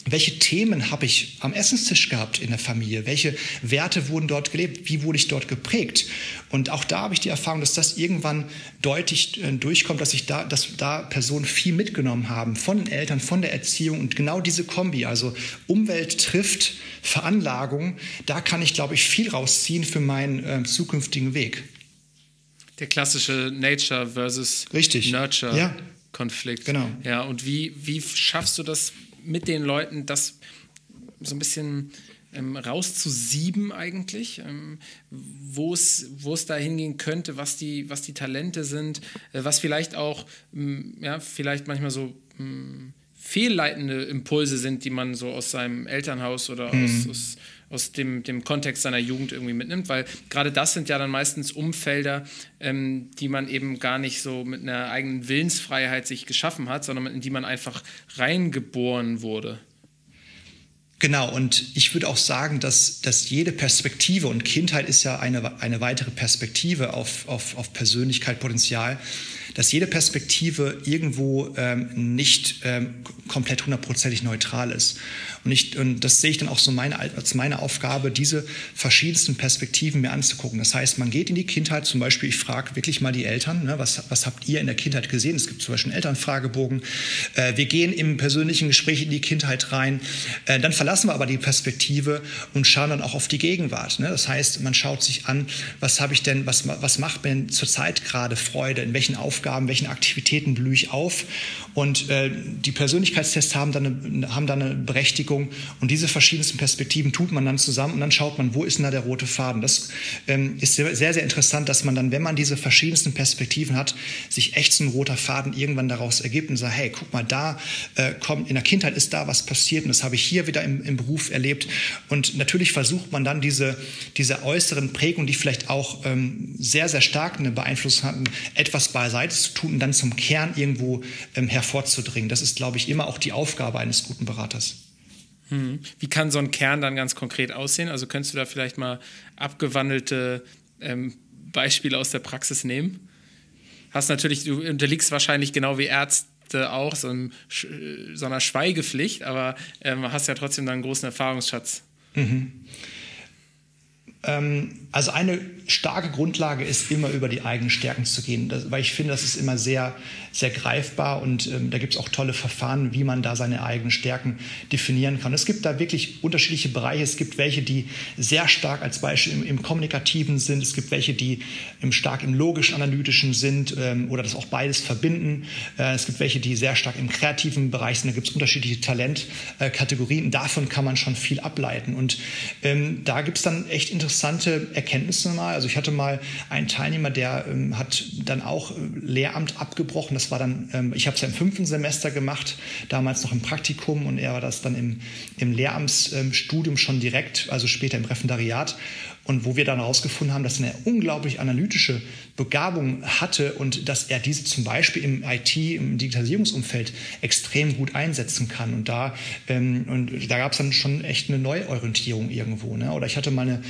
welche Themen habe ich am Essenstisch gehabt in der Familie? Welche Werte wurden dort gelebt? Wie wurde ich dort geprägt? Und auch da habe ich die Erfahrung, dass das irgendwann deutlich äh, durchkommt, dass ich da, dass da Personen viel mitgenommen haben von den Eltern, von der Erziehung und genau diese Kombi, also Umwelt trifft Veranlagung, da kann ich, glaube ich, viel rausziehen für meinen äh, zukünftigen Weg. Der klassische Nature versus Richtig. Nurture. Ja. Konflikt. Genau. Ja, und wie, wie schaffst du das mit den Leuten, das so ein bisschen ähm, rauszusieben eigentlich, ähm, wo es da hingehen könnte, was die, was die Talente sind, äh, was vielleicht auch, ähm, ja, vielleicht manchmal so ähm, fehlleitende Impulse sind, die man so aus seinem Elternhaus oder mhm. aus, aus aus dem, dem Kontext seiner Jugend irgendwie mitnimmt, weil gerade das sind ja dann meistens Umfelder, ähm, die man eben gar nicht so mit einer eigenen Willensfreiheit sich geschaffen hat, sondern in die man einfach reingeboren wurde. Genau, und ich würde auch sagen, dass, dass jede Perspektive, und Kindheit ist ja eine, eine weitere Perspektive auf, auf, auf Persönlichkeit, Potenzial, dass jede Perspektive irgendwo ähm, nicht ähm, komplett hundertprozentig neutral ist. Und, ich, und das sehe ich dann auch so meine, als meine Aufgabe, diese verschiedensten Perspektiven mir anzugucken. Das heißt, man geht in die Kindheit, zum Beispiel, ich frage wirklich mal die Eltern, ne, was, was habt ihr in der Kindheit gesehen? Es gibt zum Beispiel einen Elternfragebogen. Äh, wir gehen im persönlichen Gespräch in die Kindheit rein. Äh, dann verlassen wir aber die Perspektive und schauen dann auch auf die Gegenwart. Ne? Das heißt, man schaut sich an, was habe ich denn, was, was macht mir zurzeit gerade Freude, in welchen Aufgaben, welchen Aktivitäten blühe ich auf. Und äh, die Persönlichkeitstests haben dann, eine, haben dann eine Berechtigung. Und diese verschiedensten Perspektiven tut man dann zusammen und dann schaut man, wo ist denn da der rote Faden. Das ähm, ist sehr, sehr interessant, dass man dann, wenn man diese verschiedensten Perspektiven hat, sich echt so ein roter Faden irgendwann daraus ergibt und sagt, hey, guck mal, da äh, kommt, in der Kindheit ist da was passiert und das habe ich hier wieder im, im Beruf erlebt. Und natürlich versucht man dann diese, diese äußeren Prägungen, die vielleicht auch ähm, sehr, sehr stark eine Beeinflussung hatten, etwas beiseite zu tun und dann zum Kern irgendwo ähm, hervorzudringen. Das ist, glaube ich, immer auch die Aufgabe eines guten Beraters. Hm. Wie kann so ein Kern dann ganz konkret aussehen? Also könntest du da vielleicht mal abgewandelte ähm, Beispiele aus der Praxis nehmen? Hast natürlich, du unterliegst wahrscheinlich genau wie Ärzte auch so, einem, so einer Schweigepflicht, aber ähm, hast ja trotzdem dann einen großen Erfahrungsschatz. Mhm. Ähm, also eine starke Grundlage ist immer über die eigenen Stärken zu gehen, das, weil ich finde, das ist immer sehr, sehr greifbar und ähm, da gibt es auch tolle Verfahren, wie man da seine eigenen Stärken definieren kann. Es gibt da wirklich unterschiedliche Bereiche. Es gibt welche, die sehr stark als Beispiel im, im Kommunikativen sind. Es gibt welche, die im, stark im logisch-analytischen sind ähm, oder das auch beides verbinden. Äh, es gibt welche, die sehr stark im kreativen Bereich sind. Da gibt es unterschiedliche Talentkategorien. Äh, Davon kann man schon viel ableiten. Und ähm, da gibt es dann echt interessante Erkenntnisse mal. Also ich hatte mal einen Teilnehmer, der ähm, hat dann auch äh, Lehramt abgebrochen. Das war dann, ähm, ich habe es ja im fünften Semester gemacht, damals noch im Praktikum und er war das dann im, im Lehramtsstudium schon direkt, also später im Referendariat. Und wo wir dann herausgefunden haben, dass er eine unglaublich analytische Begabung hatte und dass er diese zum Beispiel im IT, im Digitalisierungsumfeld extrem gut einsetzen kann. Und da, ähm, da gab es dann schon echt eine Neuorientierung irgendwo. Ne? Oder ich hatte mal eine,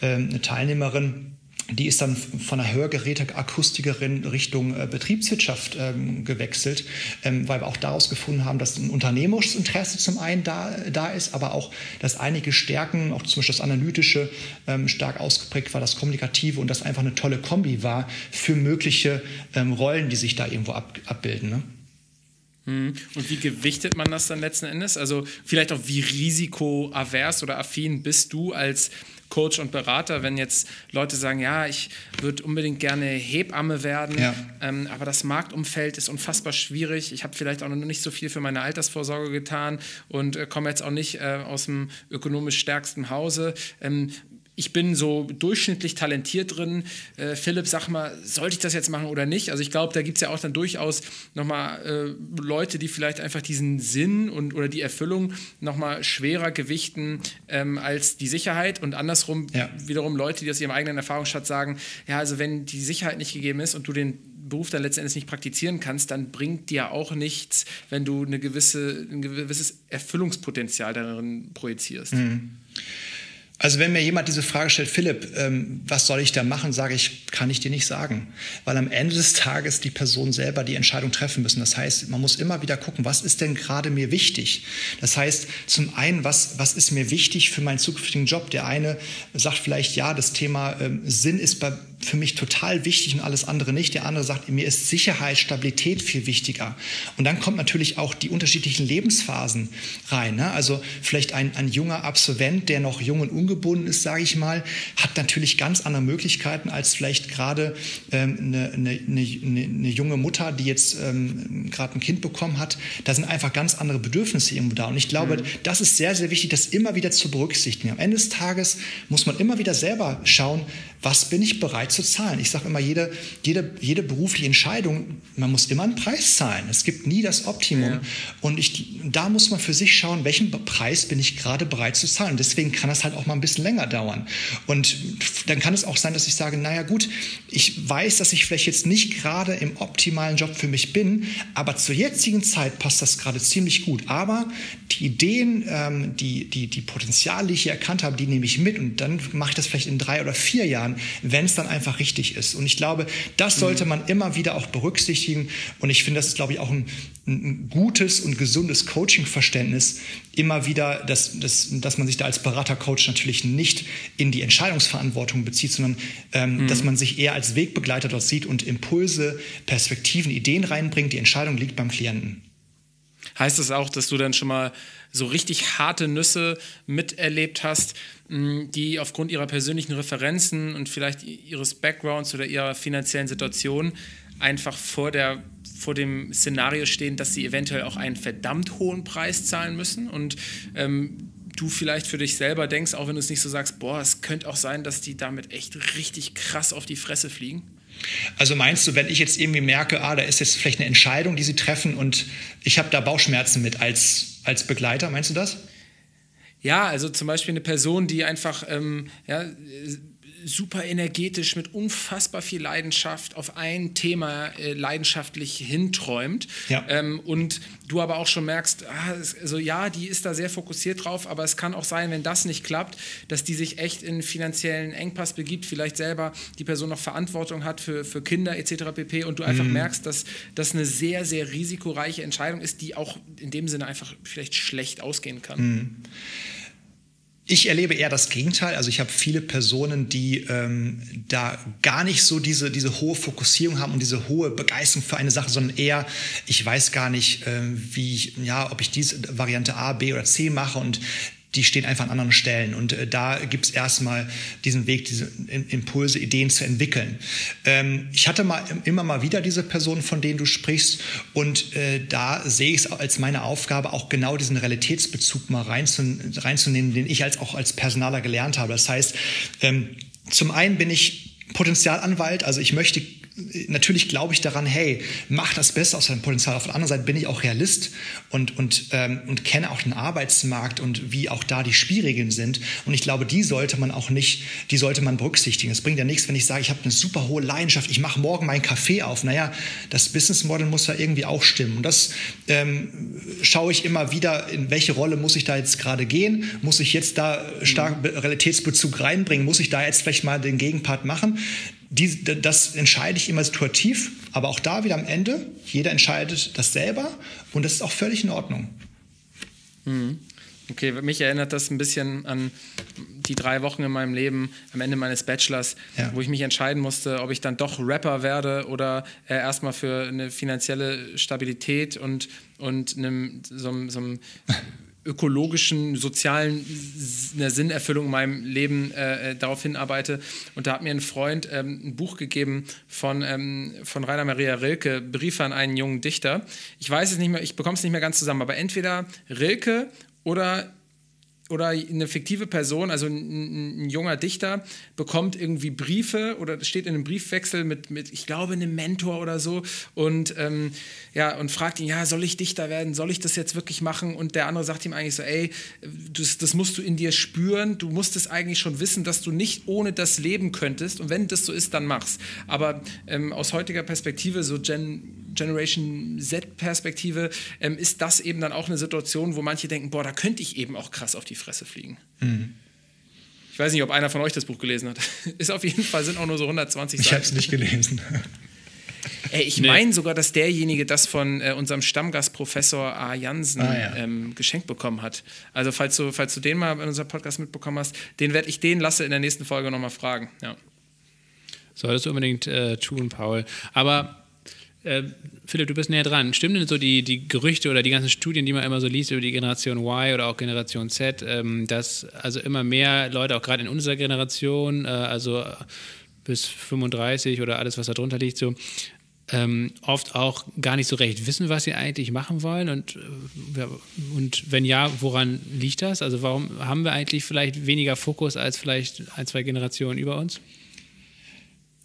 ähm, eine Teilnehmerin, die ist dann von der Hörgeräteakustikerin Richtung äh, Betriebswirtschaft ähm, gewechselt, ähm, weil wir auch daraus gefunden haben, dass ein unternehmerisches Interesse zum einen da, da ist, aber auch, dass einige Stärken, auch zum Beispiel das Analytische, ähm, stark ausgeprägt war, das Kommunikative und das einfach eine tolle Kombi war für mögliche ähm, Rollen, die sich da irgendwo ab, abbilden. Ne? Hm. Und wie gewichtet man das dann letzten Endes? Also vielleicht auch wie risikoavers oder affin bist du als Coach und Berater, wenn jetzt Leute sagen, ja, ich würde unbedingt gerne Hebamme werden, ja. ähm, aber das Marktumfeld ist unfassbar schwierig. Ich habe vielleicht auch noch nicht so viel für meine Altersvorsorge getan und äh, komme jetzt auch nicht äh, aus dem ökonomisch stärksten Hause. Ähm, ich bin so durchschnittlich talentiert drin. Äh, Philipp, sag mal, sollte ich das jetzt machen oder nicht? Also ich glaube, da gibt es ja auch dann durchaus nochmal äh, Leute, die vielleicht einfach diesen Sinn und oder die Erfüllung nochmal schwerer gewichten ähm, als die Sicherheit und andersrum ja. wiederum Leute, die aus ihrem eigenen Erfahrungsschatz sagen, ja, also wenn die Sicherheit nicht gegeben ist und du den Beruf dann letztendlich nicht praktizieren kannst, dann bringt dir auch nichts, wenn du eine gewisse, ein gewisses Erfüllungspotenzial darin projizierst. Mhm. Also wenn mir jemand diese Frage stellt, Philipp, ähm, was soll ich da machen, sage ich, kann ich dir nicht sagen. Weil am Ende des Tages die Person selber die Entscheidung treffen müssen. Das heißt, man muss immer wieder gucken, was ist denn gerade mir wichtig? Das heißt, zum einen, was, was ist mir wichtig für meinen zukünftigen Job? Der eine sagt vielleicht, ja, das Thema ähm, Sinn ist bei, für mich total wichtig und alles andere nicht. Der andere sagt, mir ist Sicherheit, Stabilität viel wichtiger. Und dann kommt natürlich auch die unterschiedlichen Lebensphasen rein. Ne? Also vielleicht ein, ein junger Absolvent, der noch jung und ungebunden ist, sage ich mal, hat natürlich ganz andere Möglichkeiten als vielleicht gerade ähm, eine, eine, eine, eine, junge Mutter, die jetzt ähm, gerade ein Kind bekommen hat. Da sind einfach ganz andere Bedürfnisse irgendwo da. Und ich glaube, mhm. das ist sehr, sehr wichtig, das immer wieder zu berücksichtigen. Am Ende des Tages muss man immer wieder selber schauen, was bin ich bereit zu zahlen? Ich sage immer, jede, jede, jede berufliche Entscheidung, man muss immer einen Preis zahlen. Es gibt nie das Optimum. Ja. Und ich, da muss man für sich schauen, welchen Preis bin ich gerade bereit zu zahlen. deswegen kann das halt auch mal ein bisschen länger dauern. Und dann kann es auch sein, dass ich sage, naja gut, ich weiß, dass ich vielleicht jetzt nicht gerade im optimalen Job für mich bin, aber zur jetzigen Zeit passt das gerade ziemlich gut. Aber die Ideen, ähm, die, die, die Potenziale, die ich hier erkannt habe, die nehme ich mit und dann mache ich das vielleicht in drei oder vier Jahren, wenn es dann einfach richtig ist. Und ich glaube, das sollte man immer wieder auch berücksichtigen. Und ich finde, das ist, glaube ich, auch ein, ein gutes und gesundes Coaching-Verständnis, immer wieder, dass, dass, dass man sich da als Berater-Coach natürlich nicht in die Entscheidungsverantwortung bezieht, sondern ähm, mhm. dass man sich eher als Wegbegleiter dort sieht und Impulse, Perspektiven, Ideen reinbringt. Die Entscheidung liegt beim Klienten. Heißt das auch, dass du dann schon mal so richtig harte Nüsse miterlebt hast, die aufgrund ihrer persönlichen Referenzen und vielleicht ihres Backgrounds oder ihrer finanziellen Situation einfach vor, der, vor dem Szenario stehen, dass sie eventuell auch einen verdammt hohen Preis zahlen müssen und ähm, du vielleicht für dich selber denkst, auch wenn du es nicht so sagst, boah, es könnte auch sein, dass die damit echt richtig krass auf die Fresse fliegen? Also meinst du, wenn ich jetzt irgendwie merke, ah, da ist jetzt vielleicht eine Entscheidung, die sie treffen und ich habe da Bauchschmerzen mit als, als Begleiter, meinst du das? Ja, also zum Beispiel eine Person, die einfach ähm, ja, super energetisch mit unfassbar viel Leidenschaft auf ein Thema äh, leidenschaftlich hinträumt ja. ähm, und du aber auch schon merkst, ah, also ja, die ist da sehr fokussiert drauf, aber es kann auch sein, wenn das nicht klappt, dass die sich echt in finanziellen Engpass begibt, vielleicht selber die Person noch Verantwortung hat für, für Kinder etc. pp. und du einfach mhm. merkst, dass das eine sehr, sehr risikoreiche Entscheidung ist, die auch in dem Sinne einfach vielleicht schlecht ausgehen kann. Mhm. Ich erlebe eher das Gegenteil. Also ich habe viele Personen, die ähm, da gar nicht so diese, diese hohe Fokussierung haben und diese hohe Begeisterung für eine Sache, sondern eher, ich weiß gar nicht, äh, wie ich, ja, ob ich diese Variante A, B oder C mache und die stehen einfach an anderen Stellen. Und äh, da gibt es erstmal diesen Weg, diese Impulse, Ideen zu entwickeln. Ähm, ich hatte mal immer mal wieder diese Personen, von denen du sprichst. Und äh, da sehe ich es als meine Aufgabe, auch genau diesen Realitätsbezug mal reinzun reinzunehmen, den ich als auch als Personaler gelernt habe. Das heißt, ähm, zum einen bin ich Potenzialanwalt, also ich möchte natürlich glaube ich daran, hey, mach das Beste aus deinem Potenzial. Auf der anderen Seite bin ich auch Realist und, und, ähm, und kenne auch den Arbeitsmarkt und wie auch da die Spielregeln sind. Und ich glaube, die sollte man auch nicht, die sollte man berücksichtigen. Es bringt ja nichts, wenn ich sage, ich habe eine super hohe Leidenschaft, ich mache morgen meinen Kaffee auf. Naja, das Business Model muss ja irgendwie auch stimmen. Und das ähm, schaue ich immer wieder, in welche Rolle muss ich da jetzt gerade gehen? Muss ich jetzt da stark Realitätsbezug reinbringen? Muss ich da jetzt vielleicht mal den Gegenpart machen? Die, das entscheide ich immer situativ, aber auch da wieder am Ende, jeder entscheidet das selber und das ist auch völlig in Ordnung. Mhm. Okay, mich erinnert das ein bisschen an die drei Wochen in meinem Leben am Ende meines Bachelors, ja. wo ich mich entscheiden musste, ob ich dann doch Rapper werde oder äh, erstmal für eine finanzielle Stabilität und, und einem, so, so einem ökologischen, sozialen eine Sinnerfüllung in meinem Leben äh, äh, darauf hinarbeite. Und da hat mir ein Freund ähm, ein Buch gegeben von, ähm, von Rainer Maria Rilke, Briefe an einen jungen Dichter. Ich weiß es nicht mehr, ich bekomme es nicht mehr ganz zusammen, aber entweder Rilke oder oder eine fiktive Person, also ein, ein, junger Dichter, bekommt irgendwie Briefe oder steht in einem Briefwechsel mit, mit ich glaube, einem Mentor oder so und, ähm, ja, und fragt ihn, ja, soll ich Dichter werden? Soll ich das jetzt wirklich machen? Und der andere sagt ihm eigentlich so, ey, das, das musst du in dir spüren, du musst es eigentlich schon wissen, dass du nicht ohne das leben könntest und wenn das so ist, dann mach's. Aber ähm, aus heutiger Perspektive, so Gen Generation Z-Perspektive, ähm, ist das eben dann auch eine Situation, wo manche denken, boah, da könnte ich eben auch krass auf die Fresse fliegen. Mhm. Ich weiß nicht, ob einer von euch das Buch gelesen hat. Ist auf jeden Fall, sind auch nur so 120 Seiten. Ich habe es nicht gelesen. Ey, ich nee. meine sogar, dass derjenige das von äh, unserem Stammgast Professor A. Jansen ah, ja. ähm, geschenkt bekommen hat. Also falls du, falls du den mal in unserem Podcast mitbekommen hast, den werde ich den lasse in der nächsten Folge nochmal fragen. Ja. Solltest du unbedingt äh, tun, Paul. Aber äh, Philipp, du bist näher dran. Stimmen denn so die, die Gerüchte oder die ganzen Studien, die man immer so liest über die Generation Y oder auch Generation Z, ähm, dass also immer mehr Leute, auch gerade in unserer Generation, äh, also bis 35 oder alles, was da drunter liegt, so ähm, oft auch gar nicht so recht wissen, was sie eigentlich machen wollen und, äh, und wenn ja, woran liegt das? Also warum haben wir eigentlich vielleicht weniger Fokus als vielleicht ein, zwei Generationen über uns?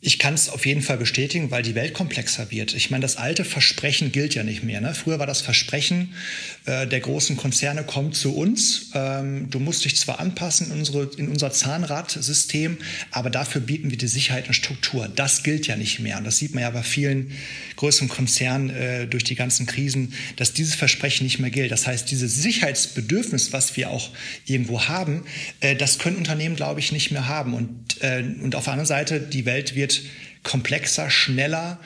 Ich kann es auf jeden Fall bestätigen, weil die Welt komplexer wird. Ich meine, das alte Versprechen gilt ja nicht mehr. Ne? Früher war das Versprechen äh, der großen Konzerne kommt zu uns. Ähm, du musst dich zwar anpassen in, unsere, in unser Zahnradsystem, aber dafür bieten wir die Sicherheit und Struktur. Das gilt ja nicht mehr. Und das sieht man ja bei vielen größeren Konzernen äh, durch die ganzen Krisen, dass dieses Versprechen nicht mehr gilt. Das heißt, dieses Sicherheitsbedürfnis, was wir auch irgendwo haben, äh, das können Unternehmen, glaube ich, nicht mehr haben. Und, äh, und auf der anderen Seite, die Welt wird komplexer, schneller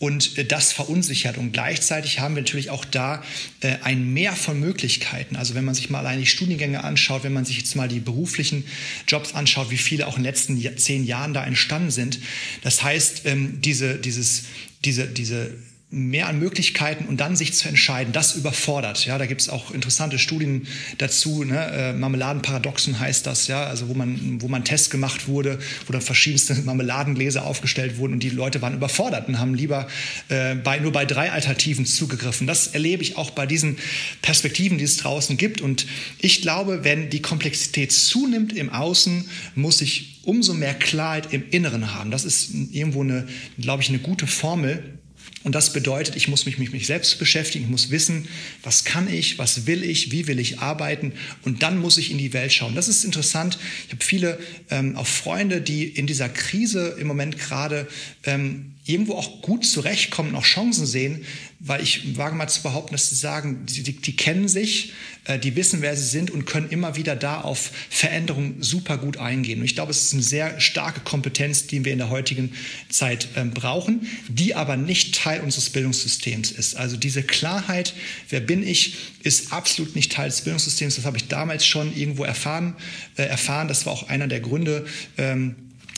und äh, das verunsichert. Und gleichzeitig haben wir natürlich auch da äh, ein Mehr von Möglichkeiten. Also wenn man sich mal allein die Studiengänge anschaut, wenn man sich jetzt mal die beruflichen Jobs anschaut, wie viele auch in den letzten zehn Jahren da entstanden sind. Das heißt, ähm, diese, dieses, diese, diese mehr an Möglichkeiten und dann sich zu entscheiden, das überfordert. Ja, da gibt es auch interessante Studien dazu. Ne? Äh, Marmeladenparadoxen heißt das, ja, also wo man, wo man Tests gemacht wurde, wo dann verschiedenste Marmeladengläser aufgestellt wurden und die Leute waren überfordert und haben lieber äh, bei, nur bei drei Alternativen zugegriffen. Das erlebe ich auch bei diesen Perspektiven, die es draußen gibt. Und ich glaube, wenn die Komplexität zunimmt im Außen, muss ich umso mehr Klarheit im Inneren haben. Das ist irgendwo eine, glaube ich, eine gute Formel und das bedeutet, ich muss mich mit mich selbst beschäftigen, ich muss wissen, was kann ich, was will ich, wie will ich arbeiten und dann muss ich in die Welt schauen. Das ist interessant. Ich habe viele ähm, auch Freunde, die in dieser Krise im Moment gerade ähm, irgendwo auch gut zurechtkommen, auch Chancen sehen, weil ich wage mal zu behaupten, dass sie sagen, die, die, kennen sich, äh, die wissen, wer sie sind und können immer wieder da auf Veränderungen super gut eingehen. Und ich glaube, es ist eine sehr starke Kompetenz, die wir in der heutigen Zeit äh, brauchen, die aber nicht Teil unseres Bildungssystems ist. Also diese Klarheit, wer bin ich, ist absolut nicht Teil des Bildungssystems. Das habe ich damals schon irgendwo erfahren. Äh, erfahren. Das war auch einer der Gründe, ähm,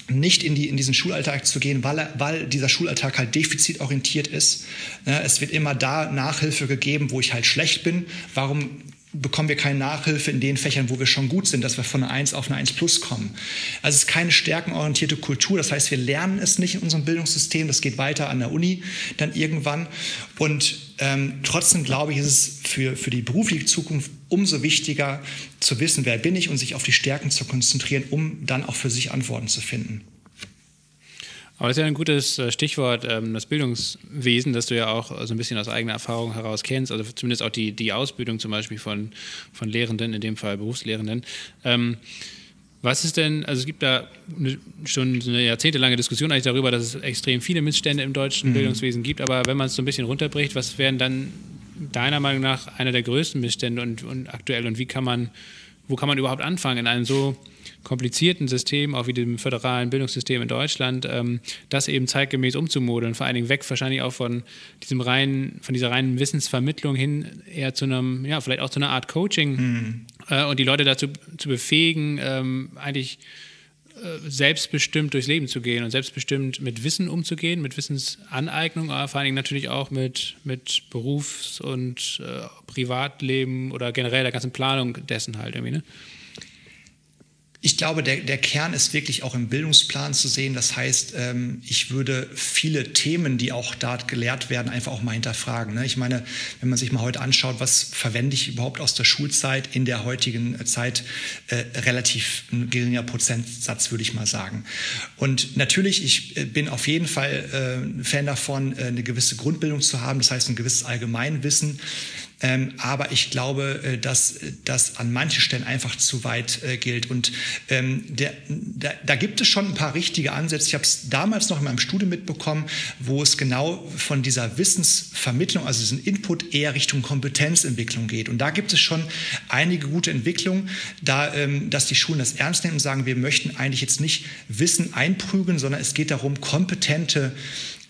nicht in, die, in diesen Schulalltag zu gehen, weil, weil dieser Schulalltag halt defizitorientiert ist. Es wird immer da Nachhilfe gegeben, wo ich halt schlecht bin. Warum bekommen wir keine Nachhilfe in den Fächern, wo wir schon gut sind, dass wir von einer 1 auf eine 1 plus kommen. Also es ist keine stärkenorientierte Kultur, das heißt, wir lernen es nicht in unserem Bildungssystem, das geht weiter an der Uni dann irgendwann. Und ähm, trotzdem glaube ich, ist es für, für die berufliche Zukunft umso wichtiger zu wissen, wer bin ich und sich auf die Stärken zu konzentrieren, um dann auch für sich Antworten zu finden. Aber das ist ja ein gutes äh, Stichwort, ähm, das Bildungswesen, das du ja auch so ein bisschen aus eigener Erfahrung heraus kennst, also zumindest auch die, die Ausbildung zum Beispiel von, von Lehrenden, in dem Fall Berufslehrenden. Ähm, was ist denn, also es gibt da schon eine jahrzehntelange Diskussion eigentlich darüber, dass es extrem viele Missstände im deutschen mhm. Bildungswesen gibt, aber wenn man es so ein bisschen runterbricht, was wären dann deiner Meinung nach einer der größten Missstände und, und aktuell und wie kann man, wo kann man überhaupt anfangen in einem so komplizierten System, auch wie dem föderalen Bildungssystem in Deutschland, ähm, das eben zeitgemäß umzumodeln. Vor allen Dingen weg wahrscheinlich auch von diesem reinen, von dieser reinen Wissensvermittlung hin eher zu einem, ja, vielleicht auch zu einer Art Coaching mhm. äh, und die Leute dazu zu befähigen, ähm, eigentlich äh, selbstbestimmt durchs Leben zu gehen und selbstbestimmt mit Wissen umzugehen, mit Wissensaneignung, aber vor allen Dingen natürlich auch mit, mit Berufs- und äh, Privatleben oder generell der ganzen Planung dessen halt irgendwie, ne? Ich glaube, der, der Kern ist wirklich auch im Bildungsplan zu sehen. Das heißt, ähm, ich würde viele Themen, die auch dort gelehrt werden, einfach auch mal hinterfragen. Ne? Ich meine, wenn man sich mal heute anschaut, was verwende ich überhaupt aus der Schulzeit in der heutigen Zeit, äh, relativ ein geringer Prozentsatz, würde ich mal sagen. Und natürlich, ich äh, bin auf jeden Fall äh, Fan davon, eine gewisse Grundbildung zu haben, das heißt ein gewisses Allgemeinwissen. Ähm, aber ich glaube, äh, dass das an manchen Stellen einfach zu weit äh, gilt. Und ähm, der, da, da, gibt es schon ein paar richtige Ansätze. Ich habe es damals noch in meinem Studium mitbekommen, wo es genau von dieser Wissensvermittlung, also diesen Input eher Richtung Kompetenzentwicklung geht. Und da gibt es schon einige gute Entwicklungen, da, ähm, dass die Schulen das ernst nehmen und sagen, wir möchten eigentlich jetzt nicht Wissen einprügeln, sondern es geht darum, kompetente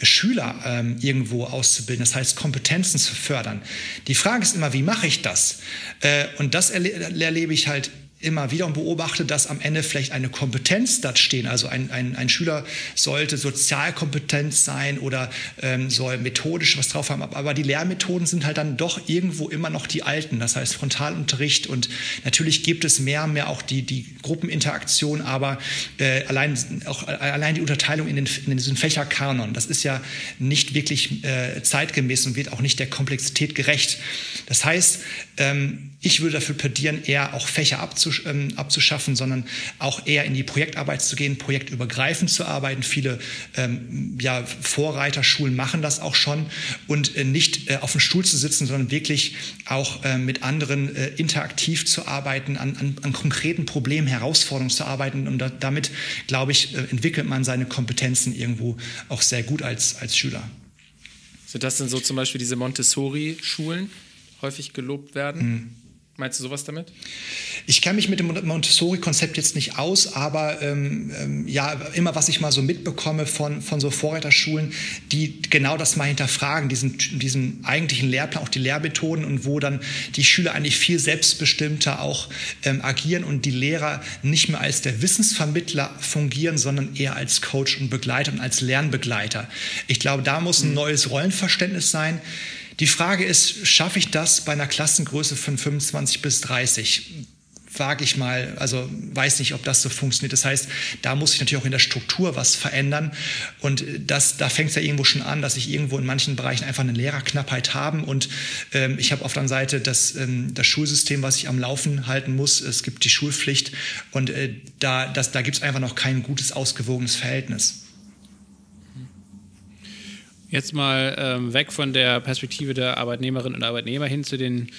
Schüler ähm, irgendwo auszubilden, das heißt Kompetenzen zu fördern. Die Frage ist immer, wie mache ich das? Äh, und das erle erlebe ich halt immer wieder und beobachte, dass am Ende vielleicht eine Kompetenz dort stehen. Also ein, ein, ein Schüler sollte sozialkompetent sein oder ähm, soll methodisch was drauf haben. Aber die Lehrmethoden sind halt dann doch irgendwo immer noch die alten. Das heißt Frontalunterricht und natürlich gibt es mehr und mehr auch die, die Gruppeninteraktion, aber äh, allein, auch, allein die Unterteilung in, den, in diesen Fächerkanon, das ist ja nicht wirklich äh, zeitgemäß und wird auch nicht der Komplexität gerecht. Das heißt, ähm, ich würde dafür plädieren, eher auch Fächer abzusch ähm, abzuschaffen, sondern auch eher in die Projektarbeit zu gehen, projektübergreifend zu arbeiten. Viele ähm, ja, Vorreiterschulen machen das auch schon und äh, nicht äh, auf dem Stuhl zu sitzen, sondern wirklich auch äh, mit anderen äh, interaktiv zu arbeiten, an, an, an, konkreten Problemen, Herausforderungen zu arbeiten. Und da, damit, glaube ich, äh, entwickelt man seine Kompetenzen irgendwo auch sehr gut als, als Schüler. Sind das denn so zum Beispiel diese Montessori-Schulen? häufig gelobt werden. Mhm. Meinst du sowas damit? Ich kenne mich mit dem Montessori-Konzept jetzt nicht aus, aber ähm, ähm, ja, immer was ich mal so mitbekomme von, von so Vorreiterschulen, die genau das mal hinterfragen, diesen, diesen eigentlichen Lehrplan, auch die Lehrmethoden und wo dann die Schüler eigentlich viel selbstbestimmter auch ähm, agieren und die Lehrer nicht mehr als der Wissensvermittler fungieren, sondern eher als Coach und Begleiter und als Lernbegleiter. Ich glaube, da muss ein mhm. neues Rollenverständnis sein. Die Frage ist, schaffe ich das bei einer Klassengröße von 25 bis 30? wage ich mal, also weiß nicht, ob das so funktioniert. Das heißt, da muss ich natürlich auch in der Struktur was verändern. Und das, da fängt es ja irgendwo schon an, dass ich irgendwo in manchen Bereichen einfach eine Lehrerknappheit haben. Und ähm, ich habe auf der anderen Seite das, ähm, das Schulsystem, was ich am Laufen halten muss. Es gibt die Schulpflicht und äh, da, da gibt es einfach noch kein gutes, ausgewogenes Verhältnis. Jetzt mal ähm, weg von der Perspektive der Arbeitnehmerinnen und Arbeitnehmer hin zu den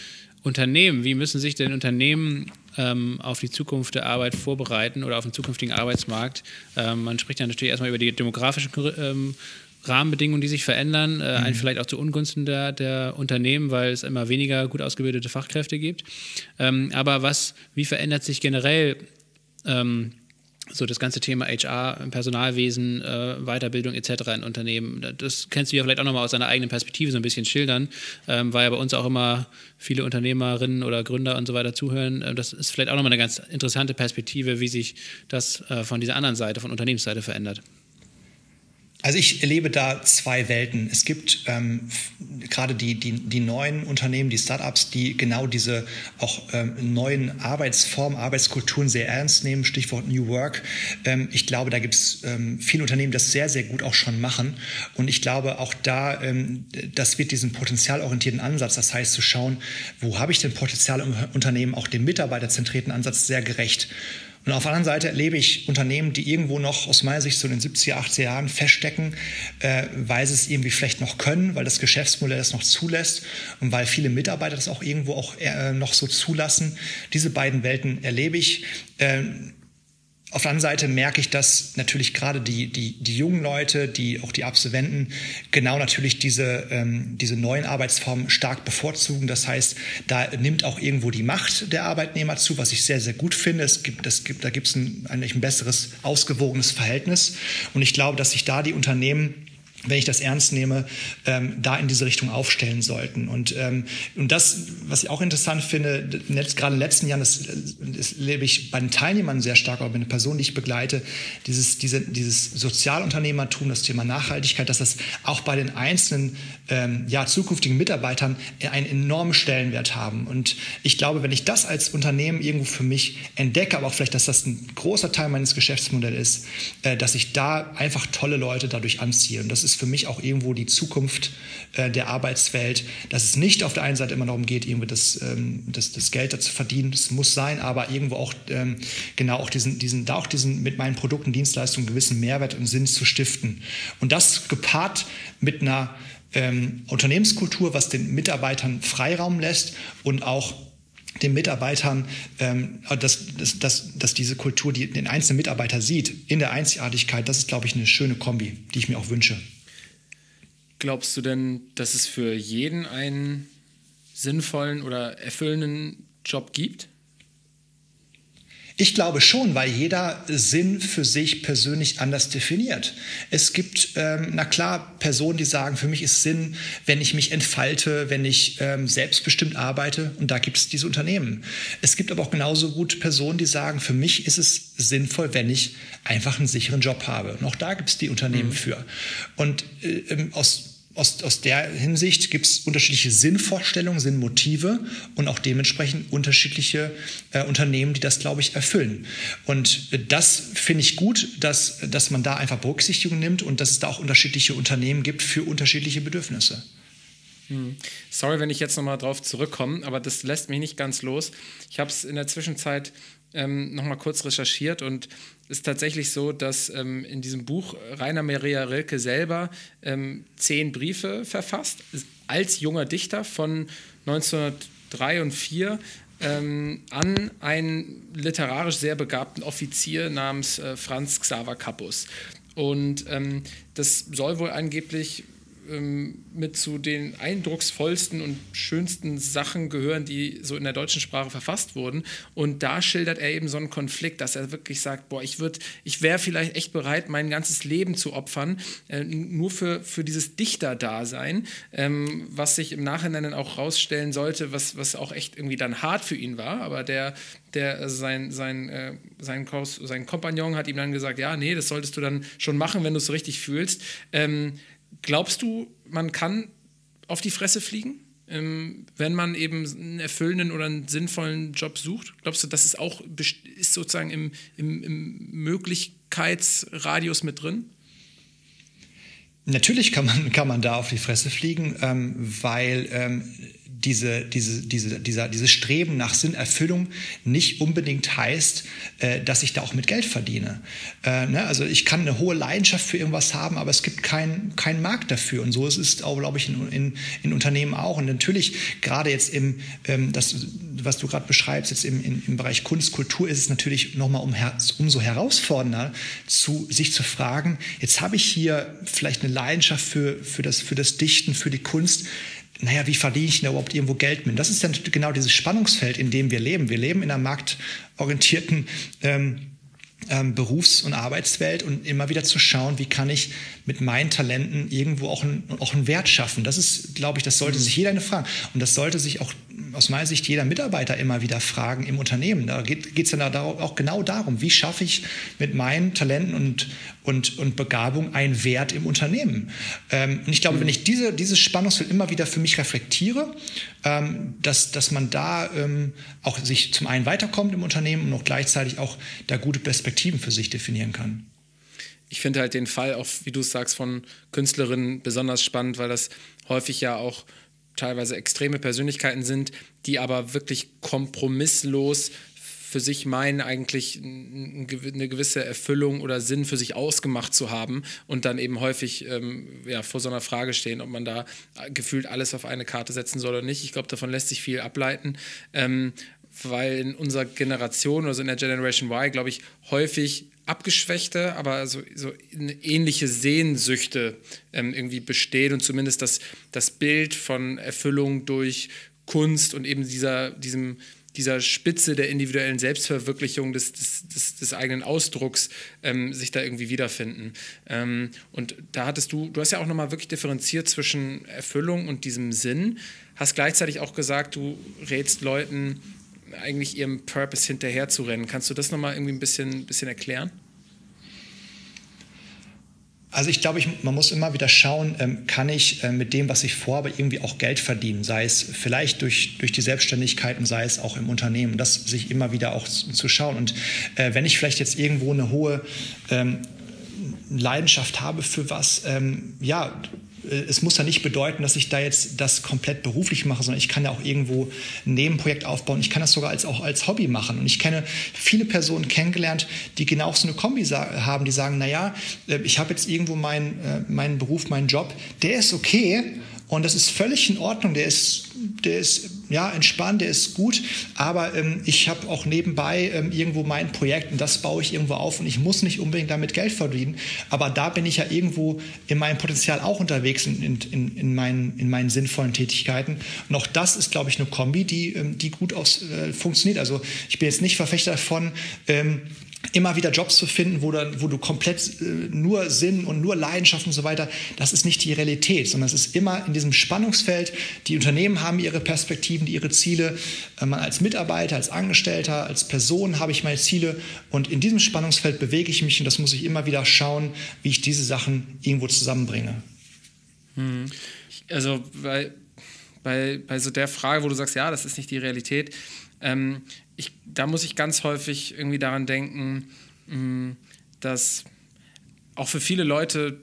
Unternehmen. Wie müssen sich denn Unternehmen ähm, auf die Zukunft der Arbeit vorbereiten oder auf den zukünftigen Arbeitsmarkt? Ähm, man spricht ja natürlich erstmal über die demografischen ähm, Rahmenbedingungen, die sich verändern, äh, mhm. vielleicht auch zu Ungunsten der, der, Unternehmen, weil es immer weniger gut ausgebildete Fachkräfte gibt. Ähm, aber was, wie verändert sich generell ähm, so das ganze Thema HR, Personalwesen, äh, Weiterbildung etc. in Unternehmen. Das kennst du ja vielleicht auch nochmal aus deiner eigenen Perspektive so ein bisschen schildern, ähm, weil ja bei uns auch immer viele Unternehmerinnen oder Gründer und so weiter zuhören. Äh, das ist vielleicht auch nochmal eine ganz interessante Perspektive, wie sich das äh, von dieser anderen Seite, von Unternehmensseite verändert. Also ich erlebe da zwei Welten. Es gibt ähm, gerade die, die, die neuen Unternehmen, die Startups, die genau diese auch ähm, neuen Arbeitsformen, Arbeitskulturen sehr ernst nehmen, Stichwort New Work. Ähm, ich glaube, da gibt es ähm, viele Unternehmen, das sehr, sehr gut auch schon machen. Und ich glaube, auch da, ähm, das wird diesen potenzialorientierten Ansatz, das heißt zu schauen, wo habe ich denn Potenzial im Unternehmen, auch dem mitarbeiterzentrierten Ansatz sehr gerecht. Und auf der anderen Seite erlebe ich Unternehmen, die irgendwo noch aus meiner Sicht so in den 70er, 80er Jahren feststecken, äh, weil sie es irgendwie vielleicht noch können, weil das Geschäftsmodell das noch zulässt und weil viele Mitarbeiter das auch irgendwo auch äh, noch so zulassen. Diese beiden Welten erlebe ich. Äh, auf der anderen Seite merke ich, dass natürlich gerade die, die, die jungen Leute, die, auch die Absolventen, genau natürlich diese, ähm, diese neuen Arbeitsformen stark bevorzugen. Das heißt, da nimmt auch irgendwo die Macht der Arbeitnehmer zu, was ich sehr, sehr gut finde. Es gibt, das gibt, da gibt es ein, eigentlich ein besseres, ausgewogenes Verhältnis. Und ich glaube, dass sich da die Unternehmen wenn ich das ernst nehme, ähm, da in diese Richtung aufstellen sollten. Und, ähm, und das, was ich auch interessant finde, jetzt, gerade in den letzten Jahren, das, das lebe ich bei den Teilnehmern sehr stark, aber bei den Personen, die ich begleite, dieses, diese, dieses Sozialunternehmertum, das Thema Nachhaltigkeit, dass das auch bei den einzelnen ähm, ja, zukünftigen Mitarbeitern einen enormen Stellenwert haben. Und ich glaube, wenn ich das als Unternehmen irgendwo für mich entdecke, aber auch vielleicht, dass das ein großer Teil meines Geschäftsmodells ist, äh, dass ich da einfach tolle Leute dadurch anziehe. Und das ist ist für mich auch irgendwo die Zukunft äh, der Arbeitswelt, dass es nicht auf der einen Seite immer darum geht, irgendwie das, ähm, das, das Geld dazu verdienen, das muss sein, aber irgendwo auch ähm, genau auch diesen, diesen, da auch diesen mit meinen Produkten, Dienstleistungen gewissen Mehrwert und Sinn zu stiften. Und das gepaart mit einer ähm, Unternehmenskultur, was den Mitarbeitern Freiraum lässt und auch den Mitarbeitern, ähm, dass, dass, dass, dass diese Kultur die, den einzelnen Mitarbeiter sieht, in der Einzigartigkeit, das ist, glaube ich, eine schöne Kombi, die ich mir auch wünsche. Glaubst du denn, dass es für jeden einen sinnvollen oder erfüllenden Job gibt? Ich glaube schon, weil jeder Sinn für sich persönlich anders definiert. Es gibt, ähm, na klar, Personen, die sagen, für mich ist Sinn, wenn ich mich entfalte, wenn ich ähm, selbstbestimmt arbeite. Und da gibt es diese Unternehmen. Es gibt aber auch genauso gut Personen, die sagen, für mich ist es sinnvoll, wenn ich einfach einen sicheren Job habe. Und auch da gibt es die Unternehmen mhm. für. Und äh, ähm, aus aus, aus der Hinsicht gibt es unterschiedliche Sinnvorstellungen, Sinnmotive und auch dementsprechend unterschiedliche äh, Unternehmen, die das, glaube ich, erfüllen. Und das finde ich gut, dass, dass man da einfach Berücksichtigung nimmt und dass es da auch unterschiedliche Unternehmen gibt für unterschiedliche Bedürfnisse. Hm. Sorry, wenn ich jetzt nochmal drauf zurückkomme, aber das lässt mich nicht ganz los. Ich habe es in der Zwischenzeit ähm, nochmal kurz recherchiert und es ist tatsächlich so, dass ähm, in diesem Buch Rainer Maria Rilke selber ähm, zehn Briefe verfasst, als junger Dichter von 1903 und 4 ähm, an einen literarisch sehr begabten Offizier namens äh, Franz Xaver Kappus. Und ähm, das soll wohl angeblich ähm, mit zu den eindrucksvollsten und schönsten Sachen gehören, die so in der deutschen Sprache verfasst wurden. Und da schildert er eben so einen Konflikt, dass er wirklich sagt, boah, ich würde, ich wäre vielleicht echt bereit, mein ganzes Leben zu opfern, äh, nur für, für dieses Dichterdasein, ähm, was sich im Nachhinein dann auch rausstellen sollte, was, was auch echt irgendwie dann hart für ihn war, aber der der also sein, sein, äh, sein, sein Kompagnon hat ihm dann gesagt, ja, nee, das solltest du dann schon machen, wenn du es richtig fühlst. Ähm, Glaubst du, man kann auf die Fresse fliegen, ähm, wenn man eben einen erfüllenden oder einen sinnvollen Job sucht? Glaubst du, das ist auch ist sozusagen im, im, im Möglichkeitsradius mit drin? Natürlich kann man, kann man da auf die Fresse fliegen, ähm, weil ähm, diese, diese, diese, dieser, dieses Streben nach Sinnerfüllung nicht unbedingt heißt, äh, dass ich da auch mit Geld verdiene. Äh, ne? Also ich kann eine hohe Leidenschaft für irgendwas haben, aber es gibt keinen kein Markt dafür. Und so ist es auch, glaube ich, in, in, in Unternehmen auch. Und natürlich, gerade jetzt im, ähm, das, was du gerade beschreibst, jetzt im, im, im Bereich Kunst, Kultur, ist es natürlich nochmal um, umso herausfordernder, zu, sich zu fragen, jetzt habe ich hier vielleicht eine Leidenschaft für, für, das, für das Dichten, für die Kunst naja, wie verdiene ich denn überhaupt irgendwo Geld mit? Das ist dann genau dieses Spannungsfeld, in dem wir leben. Wir leben in einer marktorientierten ähm, ähm, Berufs- und Arbeitswelt und immer wieder zu schauen, wie kann ich mit meinen Talenten irgendwo auch, ein, auch einen Wert schaffen. Das ist, glaube ich, das sollte mhm. sich jeder eine fragen. Und das sollte sich auch aus meiner Sicht jeder Mitarbeiter immer wieder fragen im Unternehmen. Da geht es dann auch genau darum, wie schaffe ich mit meinen Talenten und, und, und Begabung einen Wert im Unternehmen. Ähm, und ich glaube, mhm. wenn ich diese, dieses Spannungsfeld immer wieder für mich reflektiere, ähm, dass, dass man da ähm, auch sich zum einen weiterkommt im Unternehmen und auch gleichzeitig auch da gute Perspektiven für sich definieren kann ich finde halt den Fall auch, wie du es sagst, von Künstlerinnen besonders spannend, weil das häufig ja auch teilweise extreme Persönlichkeiten sind, die aber wirklich kompromisslos für sich meinen, eigentlich eine gewisse Erfüllung oder Sinn für sich ausgemacht zu haben und dann eben häufig ähm, ja, vor so einer Frage stehen, ob man da gefühlt alles auf eine Karte setzen soll oder nicht. Ich glaube, davon lässt sich viel ableiten. Ähm, weil in unserer Generation, also in der Generation Y, glaube ich, häufig abgeschwächte, aber so, so ähnliche Sehnsüchte ähm, irgendwie bestehen und zumindest das, das Bild von Erfüllung durch Kunst und eben dieser, diesem dieser Spitze der individuellen Selbstverwirklichung, des, des, des, des eigenen Ausdrucks, ähm, sich da irgendwie wiederfinden. Ähm, und da hattest du, du hast ja auch nochmal wirklich differenziert zwischen Erfüllung und diesem Sinn, hast gleichzeitig auch gesagt, du rätst Leuten, eigentlich ihrem Purpose hinterher zu rennen. Kannst du das nochmal irgendwie ein bisschen, bisschen erklären? Also ich glaube, ich, man muss immer wieder schauen, ähm, kann ich äh, mit dem, was ich vorhabe, irgendwie auch Geld verdienen, sei es vielleicht durch, durch die Selbstständigkeit und sei es auch im Unternehmen, das sich immer wieder auch zu, zu schauen. Und äh, wenn ich vielleicht jetzt irgendwo eine hohe ähm, Leidenschaft habe für was, ähm, ja, es muss ja nicht bedeuten, dass ich da jetzt das komplett beruflich mache, sondern ich kann ja auch irgendwo ein Nebenprojekt aufbauen. Ich kann das sogar als, auch als Hobby machen. Und ich kenne viele Personen kennengelernt, die genau so eine Kombi haben, die sagen, naja, äh, ich habe jetzt irgendwo meinen, äh, meinen Beruf, meinen Job, der ist okay und das ist völlig in Ordnung, der ist, der ist ja, entspannt, der ist gut, aber ähm, ich habe auch nebenbei ähm, irgendwo mein Projekt und das baue ich irgendwo auf und ich muss nicht unbedingt damit Geld verdienen, aber da bin ich ja irgendwo in meinem Potenzial auch unterwegs in, in, in, meinen, in meinen sinnvollen Tätigkeiten. Und auch das ist, glaube ich, eine Kombi, die, ähm, die gut aus, äh, funktioniert. Also ich bin jetzt nicht Verfechter davon, ähm, immer wieder Jobs zu finden, wo, dann, wo du komplett äh, nur Sinn und nur Leidenschaft und so weiter, das ist nicht die Realität, sondern es ist immer in diesem Spannungsfeld. Die Unternehmen haben ihre Perspektiven, ihre Ziele. Äh, als Mitarbeiter, als Angestellter, als Person habe ich meine Ziele und in diesem Spannungsfeld bewege ich mich und das muss ich immer wieder schauen, wie ich diese Sachen irgendwo zusammenbringe. Hm. Also bei, bei, bei so der Frage, wo du sagst, ja, das ist nicht die Realität, ähm, ich, da muss ich ganz häufig irgendwie daran denken, mm, dass auch für viele Leute,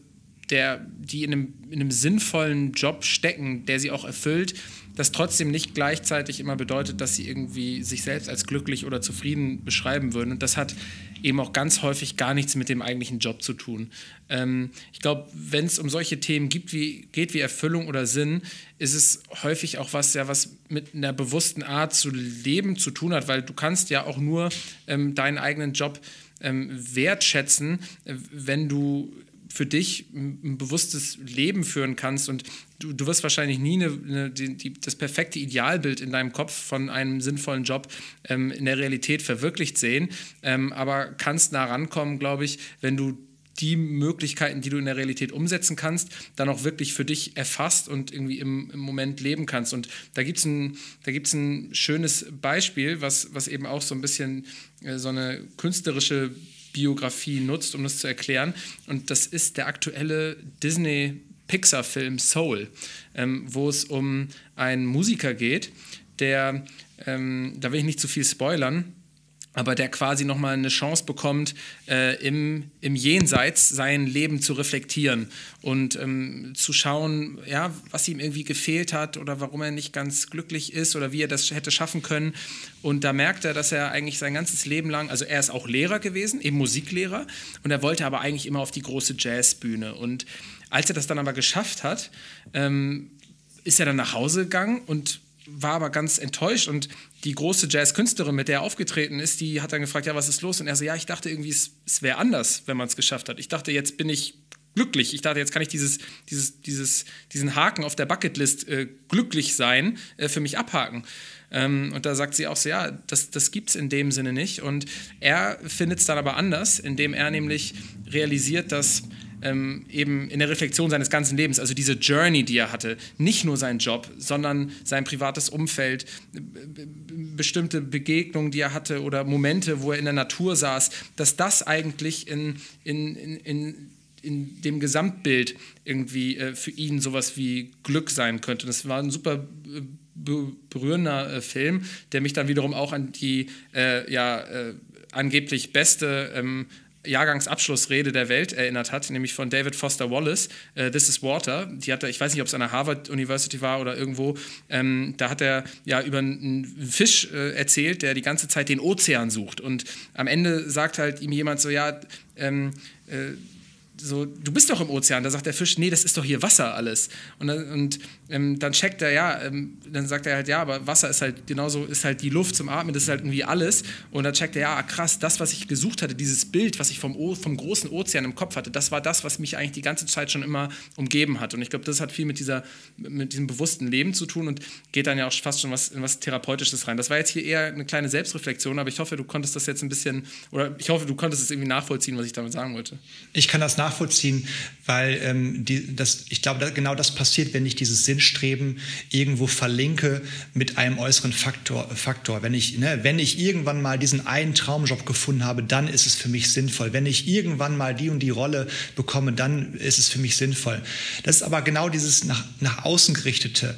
der, die in einem, in einem sinnvollen Job stecken, der sie auch erfüllt, das trotzdem nicht gleichzeitig immer bedeutet, dass sie irgendwie sich selbst als glücklich oder zufrieden beschreiben würden. Und das hat eben auch ganz häufig gar nichts mit dem eigentlichen Job zu tun. Ähm, ich glaube, wenn es um solche Themen gibt, wie, geht wie Erfüllung oder Sinn, ist es häufig auch was, ja, was mit einer bewussten Art zu leben zu tun hat, weil du kannst ja auch nur ähm, deinen eigenen Job ähm, wertschätzen, äh, wenn du für dich ein bewusstes Leben führen kannst und du, du wirst wahrscheinlich nie eine, eine, die, das perfekte Idealbild in deinem Kopf von einem sinnvollen Job ähm, in der Realität verwirklicht sehen, ähm, aber kannst nah rankommen, glaube ich, wenn du die Möglichkeiten, die du in der Realität umsetzen kannst, dann auch wirklich für dich erfasst und irgendwie im, im Moment leben kannst. Und da gibt es ein, ein schönes Beispiel, was, was eben auch so ein bisschen äh, so eine künstlerische Biografie nutzt, um das zu erklären. Und das ist der aktuelle Disney Pixar-Film Soul, ähm, wo es um einen Musiker geht, der, ähm, da will ich nicht zu viel spoilern, aber der quasi nochmal eine Chance bekommt, äh, im, im Jenseits sein Leben zu reflektieren und ähm, zu schauen, ja, was ihm irgendwie gefehlt hat oder warum er nicht ganz glücklich ist oder wie er das hätte schaffen können. Und da merkt er, dass er eigentlich sein ganzes Leben lang, also er ist auch Lehrer gewesen, eben Musiklehrer, und er wollte aber eigentlich immer auf die große Jazzbühne. Und als er das dann aber geschafft hat, ähm, ist er dann nach Hause gegangen und war aber ganz enttäuscht und die große Jazzkünstlerin, mit der er aufgetreten ist, die hat dann gefragt, ja, was ist los? Und er so, ja, ich dachte irgendwie, es, es wäre anders, wenn man es geschafft hat. Ich dachte, jetzt bin ich glücklich. Ich dachte, jetzt kann ich dieses, dieses, dieses, diesen Haken auf der Bucketlist äh, glücklich sein äh, für mich abhaken. Ähm, und da sagt sie auch so, ja, das, das gibt es in dem Sinne nicht. Und er findet es dann aber anders, indem er nämlich realisiert, dass ähm, eben in der Reflexion seines ganzen Lebens, also diese Journey, die er hatte, nicht nur sein Job, sondern sein privates Umfeld, bestimmte Begegnungen, die er hatte oder Momente, wo er in der Natur saß, dass das eigentlich in, in, in, in dem Gesamtbild irgendwie äh, für ihn sowas wie Glück sein könnte. Das war ein super äh, berührender äh, Film, der mich dann wiederum auch an die äh, ja, äh, angeblich beste ähm, Jahrgangsabschlussrede der Welt erinnert hat, nämlich von David Foster Wallace, äh, This is Water. Die hat er, ich weiß nicht, ob es an der Harvard University war oder irgendwo, ähm, da hat er ja über einen Fisch äh, erzählt, der die ganze Zeit den Ozean sucht. Und am Ende sagt halt ihm jemand so, ja, ähm, äh, so, du bist doch im Ozean. Da sagt der Fisch, nee, das ist doch hier Wasser alles. Und, und ähm, dann checkt er, ja, ähm, dann sagt er halt, ja, aber Wasser ist halt genauso, ist halt die Luft zum Atmen, das ist halt irgendwie alles. Und dann checkt er, ja, krass, das, was ich gesucht hatte, dieses Bild, was ich vom, o vom großen Ozean im Kopf hatte, das war das, was mich eigentlich die ganze Zeit schon immer umgeben hat. Und ich glaube, das hat viel mit, dieser, mit diesem bewussten Leben zu tun und geht dann ja auch fast schon was, in was Therapeutisches rein. Das war jetzt hier eher eine kleine Selbstreflexion, aber ich hoffe, du konntest das jetzt ein bisschen, oder ich hoffe, du konntest es irgendwie nachvollziehen, was ich damit sagen wollte. Ich kann das nachvollziehen, weil ähm, die, das, ich glaube, genau das passiert, wenn ich dieses Sinnstreben irgendwo verlinke mit einem äußeren Faktor. Faktor. Wenn, ich, ne, wenn ich irgendwann mal diesen einen Traumjob gefunden habe, dann ist es für mich sinnvoll. Wenn ich irgendwann mal die und die Rolle bekomme, dann ist es für mich sinnvoll. Das ist aber genau dieses nach, nach außen gerichtete.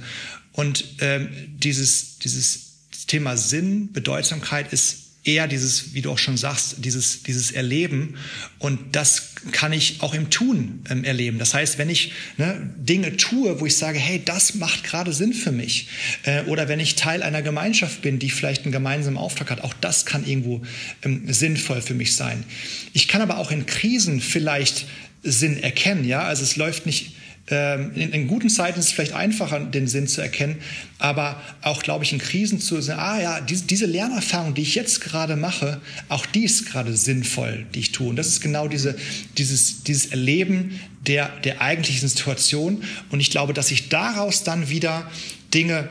Und ähm, dieses, dieses Thema Sinn, Bedeutsamkeit ist eher dieses, wie du auch schon sagst, dieses, dieses Erleben. Und das kann ich auch im Tun ähm, erleben. Das heißt, wenn ich ne, Dinge tue, wo ich sage, hey, das macht gerade Sinn für mich. Äh, oder wenn ich Teil einer Gemeinschaft bin, die vielleicht einen gemeinsamen Auftrag hat, auch das kann irgendwo ähm, sinnvoll für mich sein. Ich kann aber auch in Krisen vielleicht Sinn erkennen. Ja, also es läuft nicht ähm, in, in, guten Zeiten ist es vielleicht einfacher, den Sinn zu erkennen, aber auch, glaube ich, in Krisen zu sagen, ah ja, diese, diese Lernerfahrung, die ich jetzt gerade mache, auch die ist gerade sinnvoll, die ich tue. Und das ist genau diese, dieses, dieses Erleben der, der eigentlichen Situation. Und ich glaube, dass ich daraus dann wieder Dinge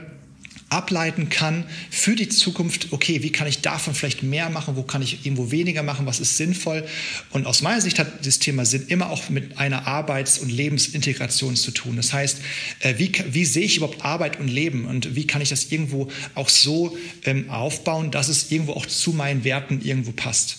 ableiten kann für die Zukunft, okay, wie kann ich davon vielleicht mehr machen, wo kann ich irgendwo weniger machen, was ist sinnvoll. Und aus meiner Sicht hat das Thema Sinn immer auch mit einer Arbeits- und Lebensintegration zu tun. Das heißt, äh, wie, wie sehe ich überhaupt Arbeit und Leben und wie kann ich das irgendwo auch so ähm, aufbauen, dass es irgendwo auch zu meinen Werten irgendwo passt.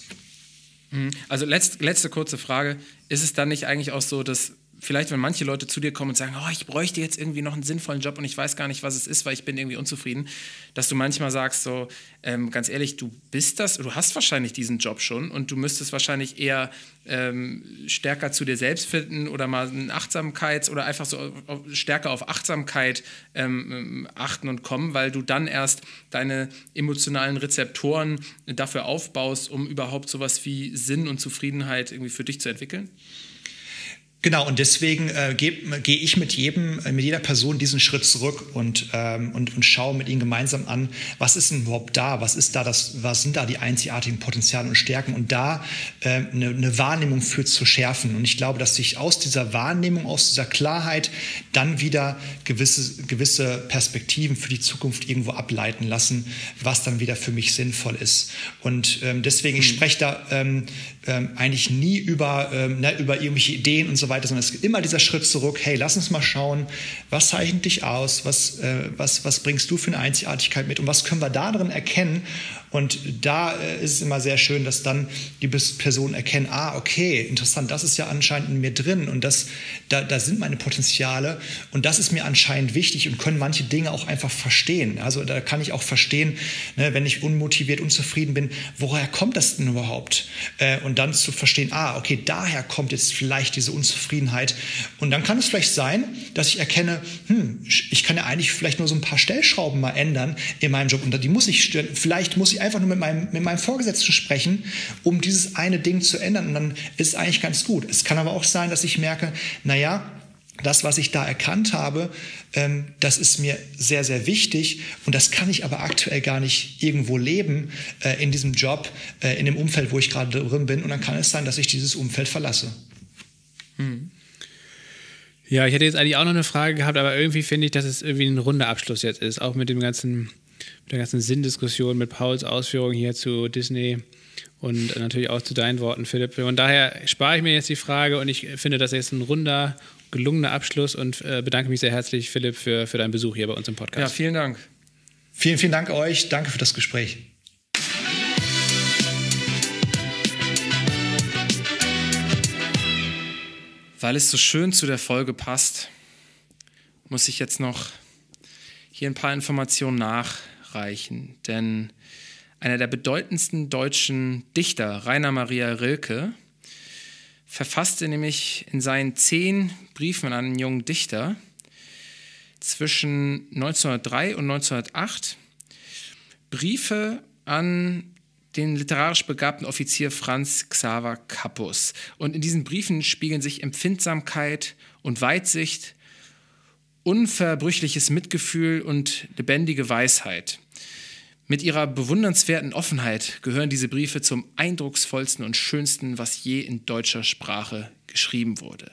Mhm. Also letzte, letzte kurze Frage. Ist es dann nicht eigentlich auch so, dass vielleicht, wenn manche Leute zu dir kommen und sagen, oh, ich bräuchte jetzt irgendwie noch einen sinnvollen Job und ich weiß gar nicht, was es ist, weil ich bin irgendwie unzufrieden, dass du manchmal sagst, so, ähm, ganz ehrlich, du bist das, du hast wahrscheinlich diesen Job schon und du müsstest wahrscheinlich eher ähm, stärker zu dir selbst finden oder mal eine Achtsamkeits- oder einfach so stärker auf Achtsamkeit ähm, achten und kommen, weil du dann erst deine emotionalen Rezeptoren dafür aufbaust, um überhaupt sowas wie Sinn und Zufriedenheit irgendwie für dich zu entwickeln? Genau, und deswegen äh, gehe geh ich mit jedem, äh, mit jeder Person diesen Schritt zurück und, ähm, und, und schaue mit ihnen gemeinsam an, was ist denn überhaupt da, was ist da das, was sind da die einzigartigen Potenziale und Stärken und da äh, eine, eine Wahrnehmung für zu schärfen. Und ich glaube, dass sich aus dieser Wahrnehmung, aus dieser Klarheit dann wieder gewisse, gewisse Perspektiven für die Zukunft irgendwo ableiten lassen, was dann wieder für mich sinnvoll ist. Und ähm, deswegen, ich hm. spreche da ähm, ähm, eigentlich nie über, ähm, ne, über irgendwelche Ideen und so weiter, sondern es ist immer dieser Schritt zurück, hey, lass uns mal schauen, was zeichnet dich aus, was, äh, was, was bringst du für eine Einzigartigkeit mit? Und was können wir da drin erkennen und da äh, ist es immer sehr schön, dass dann die Personen erkennen, ah, okay, interessant, das ist ja anscheinend in mir drin und das, da, da sind meine Potenziale und das ist mir anscheinend wichtig und können manche Dinge auch einfach verstehen. Also da kann ich auch verstehen, ne, wenn ich unmotiviert, unzufrieden bin, woher kommt das denn überhaupt? Äh, und dann zu verstehen, ah, okay, daher kommt jetzt vielleicht diese Unzufriedenheit. Und dann kann es vielleicht sein, dass ich erkenne, hm, ich kann ja eigentlich vielleicht nur so ein paar Stellschrauben mal ändern in meinem Job und die muss ich, vielleicht muss ich ich einfach nur mit meinem, mit meinem Vorgesetzten sprechen, um dieses eine Ding zu ändern. Und dann ist es eigentlich ganz gut. Es kann aber auch sein, dass ich merke, naja, das, was ich da erkannt habe, ähm, das ist mir sehr, sehr wichtig und das kann ich aber aktuell gar nicht irgendwo leben äh, in diesem Job, äh, in dem Umfeld, wo ich gerade drin bin. Und dann kann es sein, dass ich dieses Umfeld verlasse. Hm. Ja, ich hätte jetzt eigentlich auch noch eine Frage gehabt, aber irgendwie finde ich, dass es irgendwie ein runder Abschluss jetzt ist, auch mit dem ganzen mit der ganzen Sinndiskussion, mit Pauls Ausführungen hier zu Disney und natürlich auch zu deinen Worten, Philipp. Und daher spare ich mir jetzt die Frage und ich finde, das ist ein runder, gelungener Abschluss und äh, bedanke mich sehr herzlich, Philipp, für, für deinen Besuch hier bei uns im Podcast. Ja, vielen Dank. Vielen, vielen Dank euch. Danke für das Gespräch. Weil es so schön zu der Folge passt, muss ich jetzt noch hier ein paar Informationen nachreichen. Denn einer der bedeutendsten deutschen Dichter, Rainer Maria Rilke, verfasste nämlich in seinen zehn Briefen an einen jungen Dichter zwischen 1903 und 1908 Briefe an den literarisch begabten Offizier Franz Xaver Kappus. Und in diesen Briefen spiegeln sich Empfindsamkeit und Weitsicht, unverbrüchliches Mitgefühl und lebendige Weisheit. Mit ihrer bewundernswerten Offenheit gehören diese Briefe zum eindrucksvollsten und schönsten, was je in deutscher Sprache geschrieben wurde.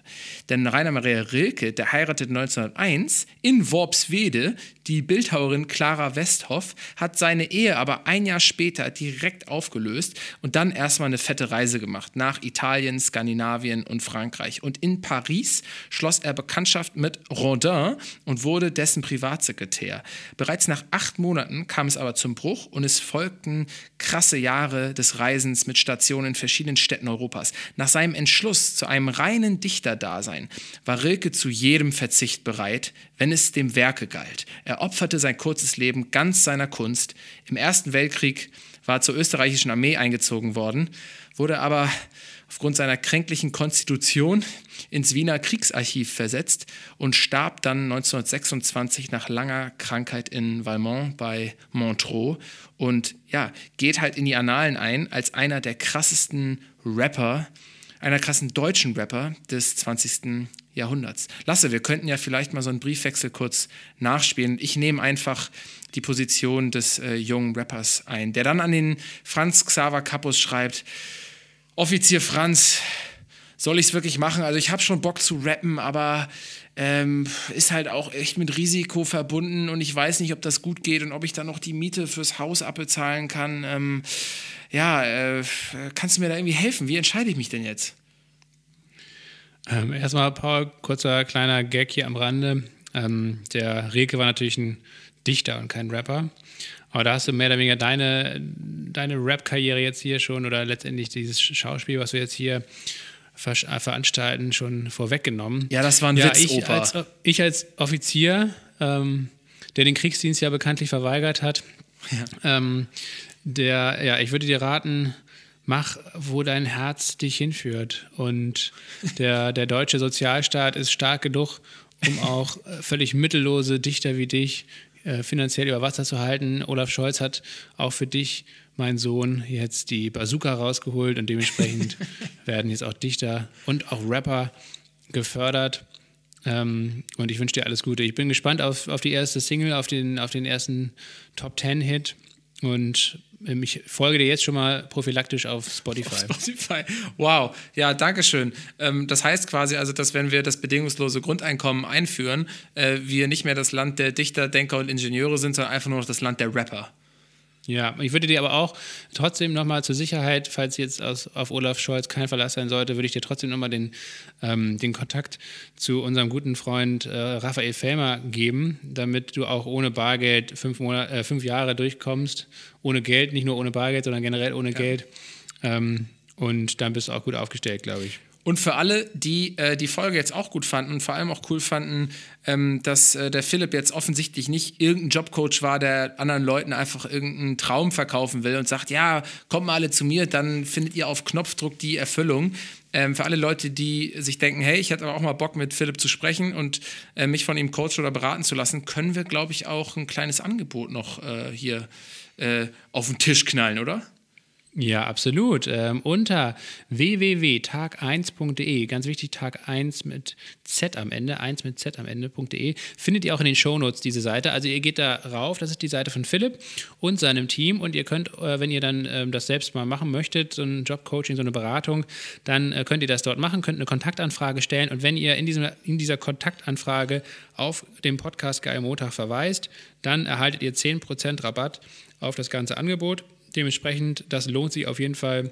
Denn Rainer Maria Rilke, der heiratet 1901 in Worpswede die Bildhauerin Clara Westhoff, hat seine Ehe aber ein Jahr später direkt aufgelöst und dann erstmal eine fette Reise gemacht nach Italien, Skandinavien und Frankreich. Und in Paris schloss er Bekanntschaft mit Rodin und wurde dessen Privatsekretär. Bereits nach acht Monaten kam es aber zum Bruch und es folgten krasse Jahre des Reisens mit Stationen in verschiedenen Städten Europas. Nach seinem Entschluss zu einem reinen Dichterdasein war Rilke zu jedem Verzicht bereit, wenn es dem Werke galt. Er opferte sein kurzes Leben ganz seiner Kunst. Im Ersten Weltkrieg war er zur österreichischen Armee eingezogen worden, wurde aber aufgrund seiner kränklichen Konstitution ins Wiener Kriegsarchiv versetzt und starb dann 1926 nach langer Krankheit in Valmont bei Montreux und ja, geht halt in die Annalen ein als einer der krassesten Rapper, einer krassen deutschen Rapper des 20. Jahrhunderts. Lasse, wir könnten ja vielleicht mal so einen Briefwechsel kurz nachspielen. Ich nehme einfach die Position des äh, jungen Rappers ein, der dann an den Franz Xaver Kappus schreibt, Offizier Franz, soll ich es wirklich machen? Also ich habe schon Bock zu rappen, aber ähm, ist halt auch echt mit Risiko verbunden und ich weiß nicht, ob das gut geht und ob ich dann noch die Miete fürs Haus abbezahlen kann. Ähm, ja, äh, kannst du mir da irgendwie helfen? Wie entscheide ich mich denn jetzt? Ähm, erstmal, Paul, kurzer kleiner Gag hier am Rande. Ähm, der Reke war natürlich ein Dichter und kein Rapper. Aber da hast du mehr oder weniger deine, deine Rap-Karriere jetzt hier schon oder letztendlich dieses Schauspiel, was wir jetzt hier äh, veranstalten, schon vorweggenommen. Ja, das war ein ja, Witz, ich Opa. als, ich als Offizier, ähm, der den Kriegsdienst ja bekanntlich verweigert hat, ja. Ähm, der, ja, ich würde dir raten, mach, wo dein Herz dich hinführt. Und der, der deutsche Sozialstaat ist stark genug, um auch äh, völlig mittellose Dichter wie dich äh, finanziell über Wasser zu halten. Olaf Scholz hat auch für dich, mein Sohn, jetzt die Bazooka rausgeholt und dementsprechend werden jetzt auch Dichter und auch Rapper gefördert. Ähm, und ich wünsche dir alles Gute. Ich bin gespannt auf, auf die erste Single, auf den, auf den ersten Top Ten Hit und ich folge dir jetzt schon mal prophylaktisch auf Spotify. Auf Spotify. Wow. Ja, danke schön. Ähm, das heißt quasi also, dass wenn wir das bedingungslose Grundeinkommen einführen, äh, wir nicht mehr das Land der Dichter, Denker und Ingenieure sind, sondern einfach nur noch das Land der Rapper. Ja, ich würde dir aber auch trotzdem nochmal zur Sicherheit, falls jetzt aus, auf Olaf Scholz kein Verlass sein sollte, würde ich dir trotzdem nochmal den, ähm, den Kontakt zu unserem guten Freund äh, Raphael Felmer geben, damit du auch ohne Bargeld fünf, Monate, äh, fünf Jahre durchkommst. Ohne Geld, nicht nur ohne Bargeld, sondern generell ohne ja. Geld. Ähm, und dann bist du auch gut aufgestellt, glaube ich. Und für alle, die äh, die Folge jetzt auch gut fanden und vor allem auch cool fanden, ähm, dass äh, der Philipp jetzt offensichtlich nicht irgendein Jobcoach war, der anderen Leuten einfach irgendeinen Traum verkaufen will und sagt, ja, kommt mal alle zu mir, dann findet ihr auf Knopfdruck die Erfüllung. Ähm, für alle Leute, die sich denken, hey, ich hätte aber auch mal Bock mit Philipp zu sprechen und äh, mich von ihm coachen oder beraten zu lassen, können wir, glaube ich, auch ein kleines Angebot noch äh, hier äh, auf den Tisch knallen, oder? Ja, absolut. Ähm, unter www.tag1.de, ganz wichtig, Tag 1 mit Z am Ende, 1 mit Z am Ende.de, findet ihr auch in den Shownotes diese Seite. Also ihr geht da rauf, das ist die Seite von Philipp und seinem Team und ihr könnt, äh, wenn ihr dann ähm, das selbst mal machen möchtet, so ein Jobcoaching, so eine Beratung, dann äh, könnt ihr das dort machen, könnt eine Kontaktanfrage stellen und wenn ihr in, diesem, in dieser Kontaktanfrage auf den Podcast Geil Montag verweist, dann erhaltet ihr 10% Rabatt auf das ganze Angebot. Dementsprechend, das lohnt sich auf jeden Fall.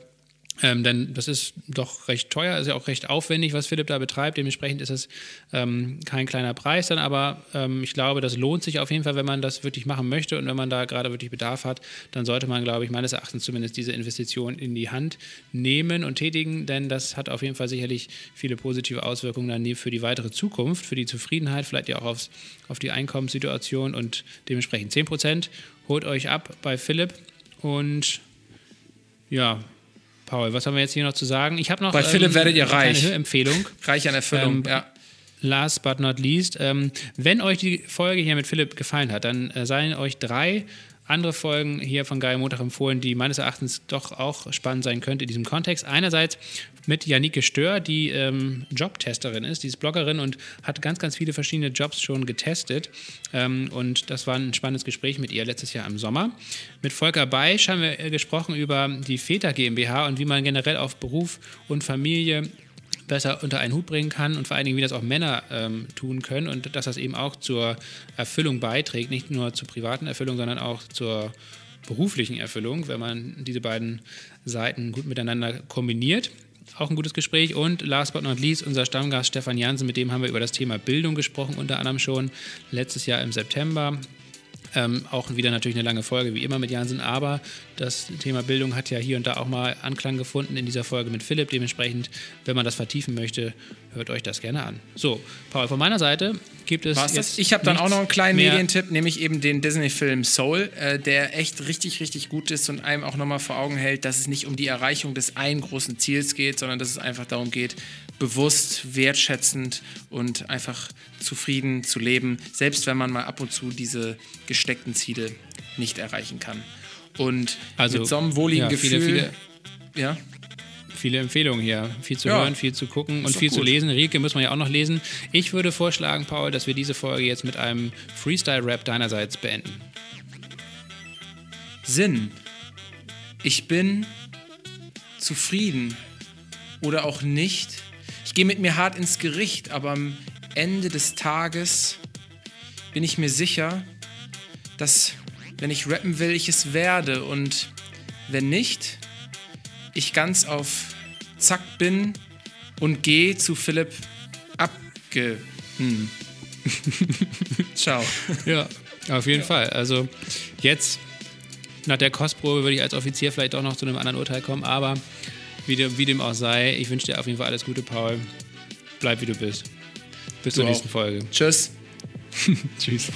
Ähm, denn das ist doch recht teuer, ist ja auch recht aufwendig, was Philipp da betreibt. Dementsprechend ist es ähm, kein kleiner Preis dann, aber ähm, ich glaube, das lohnt sich auf jeden Fall, wenn man das wirklich machen möchte und wenn man da gerade wirklich Bedarf hat, dann sollte man, glaube ich, meines Erachtens zumindest diese Investition in die Hand nehmen und tätigen, denn das hat auf jeden Fall sicherlich viele positive Auswirkungen dann für die weitere Zukunft, für die Zufriedenheit, vielleicht ja auch aufs, auf die Einkommenssituation und dementsprechend 10 Prozent. Holt euch ab bei Philipp und ja, Paul, was haben wir jetzt hier noch zu sagen? Ich habe noch Bei Philipp ähm, werdet ihr reich. eine Empfehlung. reich an Erfüllung, ähm, ja. Last but not least, ähm, wenn euch die Folge hier mit Philipp gefallen hat, dann äh, seien euch drei andere Folgen hier von Geil Montag empfohlen, die meines Erachtens doch auch spannend sein könnte in diesem Kontext. Einerseits mit Janike Stör, die ähm, Jobtesterin ist, die ist Bloggerin und hat ganz, ganz viele verschiedene Jobs schon getestet. Ähm, und das war ein spannendes Gespräch mit ihr letztes Jahr im Sommer. Mit Volker Beisch haben wir äh, gesprochen über die Väter GmbH und wie man generell auf Beruf und Familie besser unter einen Hut bringen kann und vor allen Dingen, wie das auch Männer ähm, tun können und dass das eben auch zur Erfüllung beiträgt, nicht nur zur privaten Erfüllung, sondern auch zur beruflichen Erfüllung, wenn man diese beiden Seiten gut miteinander kombiniert. Auch ein gutes Gespräch. Und last but not least, unser Stammgast Stefan Jansen, mit dem haben wir über das Thema Bildung gesprochen, unter anderem schon letztes Jahr im September. Ähm, auch wieder natürlich eine lange Folge, wie immer mit Jansen, aber das Thema Bildung hat ja hier und da auch mal Anklang gefunden in dieser Folge mit Philipp. Dementsprechend, wenn man das vertiefen möchte, hört euch das gerne an. So, Paul, von meiner Seite gibt es. War's das? Ich habe dann auch noch einen kleinen Medientipp, nämlich eben den Disney-Film Soul, äh, der echt richtig, richtig gut ist und einem auch nochmal vor Augen hält, dass es nicht um die Erreichung des einen großen Ziels geht, sondern dass es einfach darum geht, bewusst, wertschätzend und einfach zufrieden zu leben, selbst wenn man mal ab und zu diese gesteckten Ziele nicht erreichen kann. Und Also, mit so einem wohligen ja, Gefühl. viele, viele- ja, Viele Empfehlungen hier. Viel zu Ja. hören, viel zu gucken und viel zu gut. lesen. Rieke muss man ja auch noch lesen. Ich würde vorschlagen, Paul, dass wir diese Folge jetzt mit einem Freestyle-Rap deinerseits beenden. Sinn. Ich bin zufrieden oder auch nicht. Ich gehe mit mir hart ins Gericht, aber am Ende des Tages bin ich mir sicher, dass wenn ich rappen will, ich es werde und wenn nicht, ich ganz auf Zack bin und gehe zu Philipp abge. Hm. Ciao. Ja, auf jeden Fall. Also jetzt nach der Kostprobe würde ich als Offizier vielleicht auch noch zu einem anderen Urteil kommen, aber wie dem, wie dem auch sei, ich wünsche dir auf jeden Fall alles Gute, Paul. Bleib wie du bist. Bis zur Du nächsten auch. Folge. Tschüss. Tschüss.